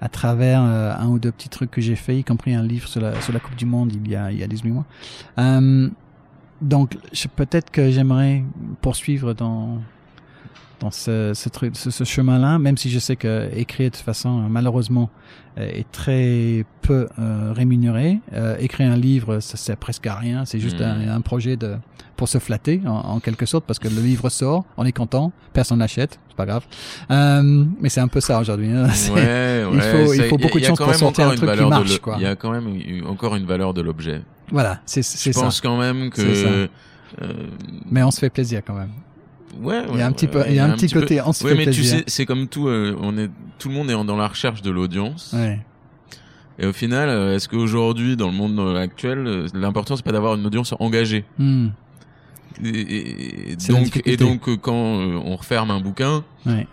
à travers euh, un ou deux petits trucs que j'ai fait, y compris un livre sur la, sur la Coupe du Monde il y a, il y a 18 mois. Euh, donc, peut-être que j'aimerais poursuivre dans dans ce, ce, truc, ce, ce chemin-là, même si je sais que écrire de toute façon, malheureusement, euh, est très peu euh, rémunéré. Euh, écrire un livre, ça sert presque à rien. C'est juste un, un projet de pour se flatter, en, en quelque sorte, parce que le livre sort, on est content, personne l'achète, c'est pas grave. Euh, mais c'est un peu ça aujourd'hui. hein. Ouais, ouais, il faut- il faut beaucoup de chance pour sortir un truc qui marche. Il y a quand même encore une valeur de l'objet. Voilà, c'est c'est Je ça. pense quand même ça. que. euh, Mais on se fait plaisir quand même. ouais, Il y a un ouais, petit peu, ouais, il y a un petit peu- côté, on se Ouais, fait mais tu plaisir. sais, c'est comme tout. euh, on est, tout le monde est dans la recherche de l'audience. Ouais. Et au final, euh, est-ce qu'aujourd'hui, dans le monde euh, actuel, l'important c'est pas d'avoir une audience engagée? Hmm. Et, donc, et donc, quand on referme un bouquin, Ouais.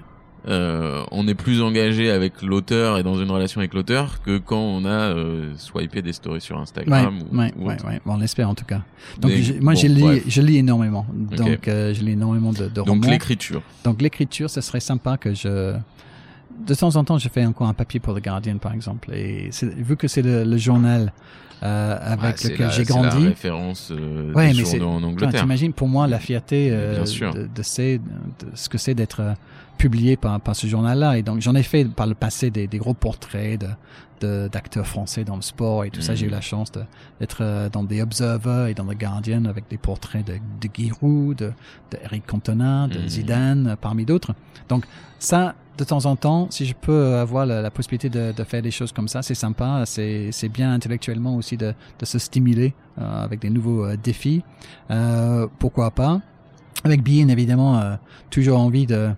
Euh, on est plus engagé avec l'auteur et dans une relation avec l'auteur que quand on a euh, swipé des stories sur Ouais, Instagram ou, ouais, ou ouais, autre. ouais. Bon, on l'espère en tout cas. Donc, moi, bon, je lis, bref. je lis énormément. Donc, euh, je lis énormément de, de Donc romans. l'écriture. Donc, l'écriture, ce serait sympa que je. De temps en temps, je fais encore un papier pour The Guardian, par exemple. Et vu que c'est le, le journal euh, avec c'est lequel j'ai c'est grandi. La référence euh, Ouais, des mais c'est- en Angleterre. T'imagines pour moi la fierté euh, de, de, ces- de ce que c'est d'être euh, publié par, par ce journal-là. Et donc j'en ai fait par le passé des, des gros portraits de d'acteurs français dans le sport et tout ça. J'ai eu la chance d'être dans The Observer et dans The Guardian avec des portraits de, de Giroud, de, de Eric Cantona, de Mhm. Zidane, parmi d'autres. Donc ça, de temps en temps, si je peux avoir la, possibilité de, faire des choses comme ça, c'est sympa. C'est bien intellectuellement aussi de, de se stimuler euh, avec des nouveaux euh, défis. Euh, pourquoi pas? Avec Bean, évidemment, toujours envie de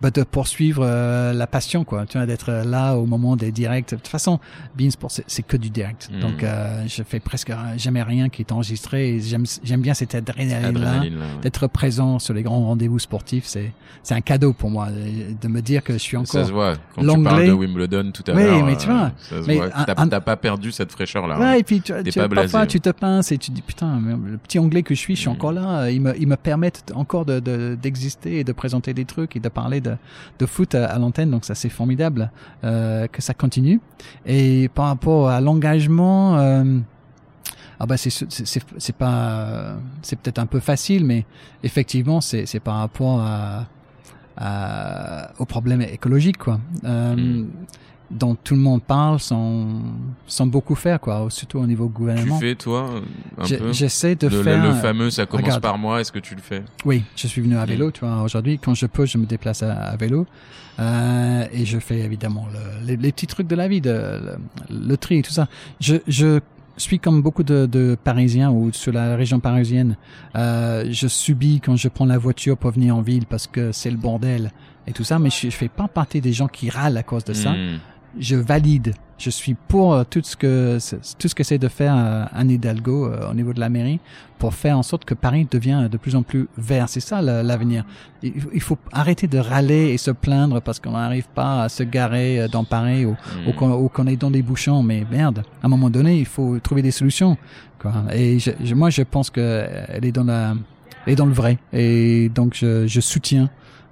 bah, de poursuivre euh, la passion, quoi. Tu vois, d'être là au moment des directs. De toute façon, Bean Sport, c'est- c'est que du direct. Mhm. Donc, euh, je fais presque jamais rien qui est enregistré. Et J'aime j'aime bien cette adrénaline-là Adrénaline, là, ouais. d'être présent sur les grands rendez-vous sportifs, c'est c'est un cadeau pour moi euh, de me dire que je suis Ça encore. se voit. Quand tu parles de Wimbledon tout à Oui, l'heure. mais tu euh, vois, ça se mais voit. un- T'as un- t'as pas perdu cette fraîcheur-là. hein. Ouais, et puis tu, T'es tu- pas parfois blasé. tu te pinces et tu dis putain, le petit anglais que je suis, je suis Mhm. encore là. euh, Ils me, ils me permettent encore de de- d'exister et de présenter des trucs et de parler de, de foot à, l'antenne. Donc ça c'est formidable euh, que ça continue. Et par rapport à l'engagement. Euh, ah bah c'est c'est pas c'est peut-être un peu facile mais effectivement c'est par rapport à, à aux problèmes écologiques quoi euh, Mm. Dont tout le monde parle sans sans beaucoup faire quoi surtout au niveau Tu gouvernement fais, toi, un peu j'essaie de le, faire le fameux ça commence regarde. par moi, est-ce que tu le fais? Oui je suis venu à vélo Mm. tu vois aujourd'hui quand je peux je me déplace à, à vélo euh, et je fais évidemment le- les, les petits trucs de la vie de le, le tri et tout ça je je suis comme beaucoup de, de Parisiens ou sur la région parisienne. Euh, je subis quand je prends la voiture pour venir en ville parce que c'est le bordel et tout ça, mais je, je fais pas partie des gens qui râlent à cause de ça. Hmm. Je valide. Je suis pour euh, tout ce que tout ce que c'est de faire euh, Anne Hidalgo euh, au niveau de la mairie pour faire en sorte que Paris devient de plus en plus vert. C'est ça l'avenir. Il, faut arrêter de râler et se plaindre parce qu'on n'arrive pas à se garer euh, dans Paris ou, Hmm. ou qu'on qu'on est dans des bouchons. Mais merde, à un moment donné, il faut trouver des solutions. Quoi. Et je, je- moi, je pense que euh, elle est dans la, elle est dans le vrai. Et donc, je, je soutiens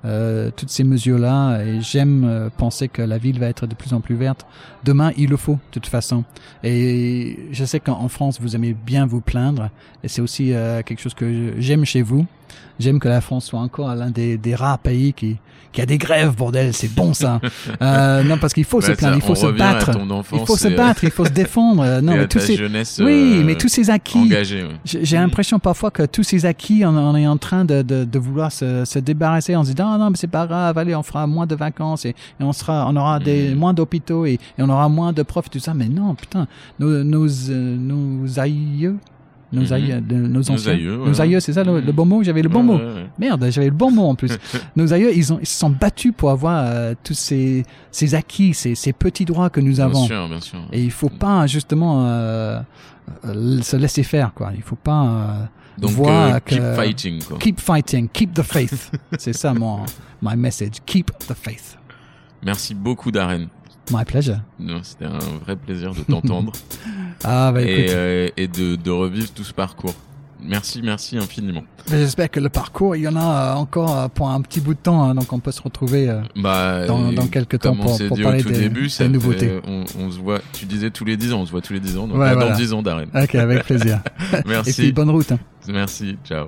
euh, toutes ces mesures-là et j'aime euh, penser que la ville va être de plus en plus verte. Demain, il le faut, de toute façon. Et je sais qu'en en France, vous aimez bien vous plaindre et c'est aussi euh, quelque chose que j'aime chez vous. J'aime que la France soit encore l'un des, des rares pays qui, qui a des grèves, bordel, c'est bon ça. euh, non, parce qu'il faut se Bah, plaindre, ça, il faut se battre. enfance Il faut se euh, battre, il faut se défendre. Non, mais tous ces, jeunesse oui, euh, mais tous ces acquis, engagée. ouais. j'ai Mm. l'impression parfois que tous ces acquis, on, on est en train de, de, de vouloir se, se débarrasser en se disant ah non mais c'est pas grave, allez on fera moins de vacances et, et on sera, on aura des Mm. moins d'hôpitaux et, et on aura moins de profs tout ça. Mais non putain, nos nos, euh, nos aïeux, nos Mhm. aïeux, de- nos anciens. aïeux, ouais. Nos aïeux, c'est ça le, le bon mot? J'avais le bon Ouais, mot. ouais. Merde, j'avais le bon mot en plus. Nos aïeux, ils, ont, ils se sont battus pour avoir euh, tous ces, ces acquis, ces, ces petits droits que nous Bien avons. sûr, bien sûr. Et il faut pas justement euh, euh, se laisser faire, quoi. Il faut pas euh, Donc, voir que keep fighting, quoi. keep fighting, keep the faith. C'est ça mon my message. Keep the faith. Merci beaucoup, Darren. My pleasure. Non, C'était un vrai plaisir de t'entendre Ah bah et, euh, et de, de revivre tout ce parcours. Merci, merci infiniment. j'espère que le parcours, il y en a euh, encore euh, pour un petit bout de temps, hein, donc on peut se retrouver. euh, Bah, Dans- dans quelques temps pour- pour parler des- début, des fait- nouveautés. on, on se voit. Tu disais tous les 10 ans, on se voit tous les 10 ans. Donc Ouais, à voilà. dans 10 ans, Darren. Ok, avec plaisir. Et Merci. puis bonne route. hein. Merci. Ciao.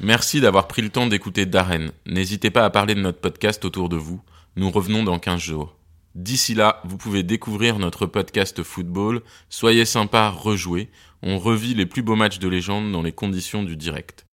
Merci d'avoir pris le temps d'écouter Darren. N'hésitez pas à parler de notre podcast autour de vous. Nous revenons dans 15 jours. D'ici là, vous pouvez découvrir notre podcast football. Soyez sympa, rejouez. On revit les plus beaux matchs de légende dans les conditions du direct.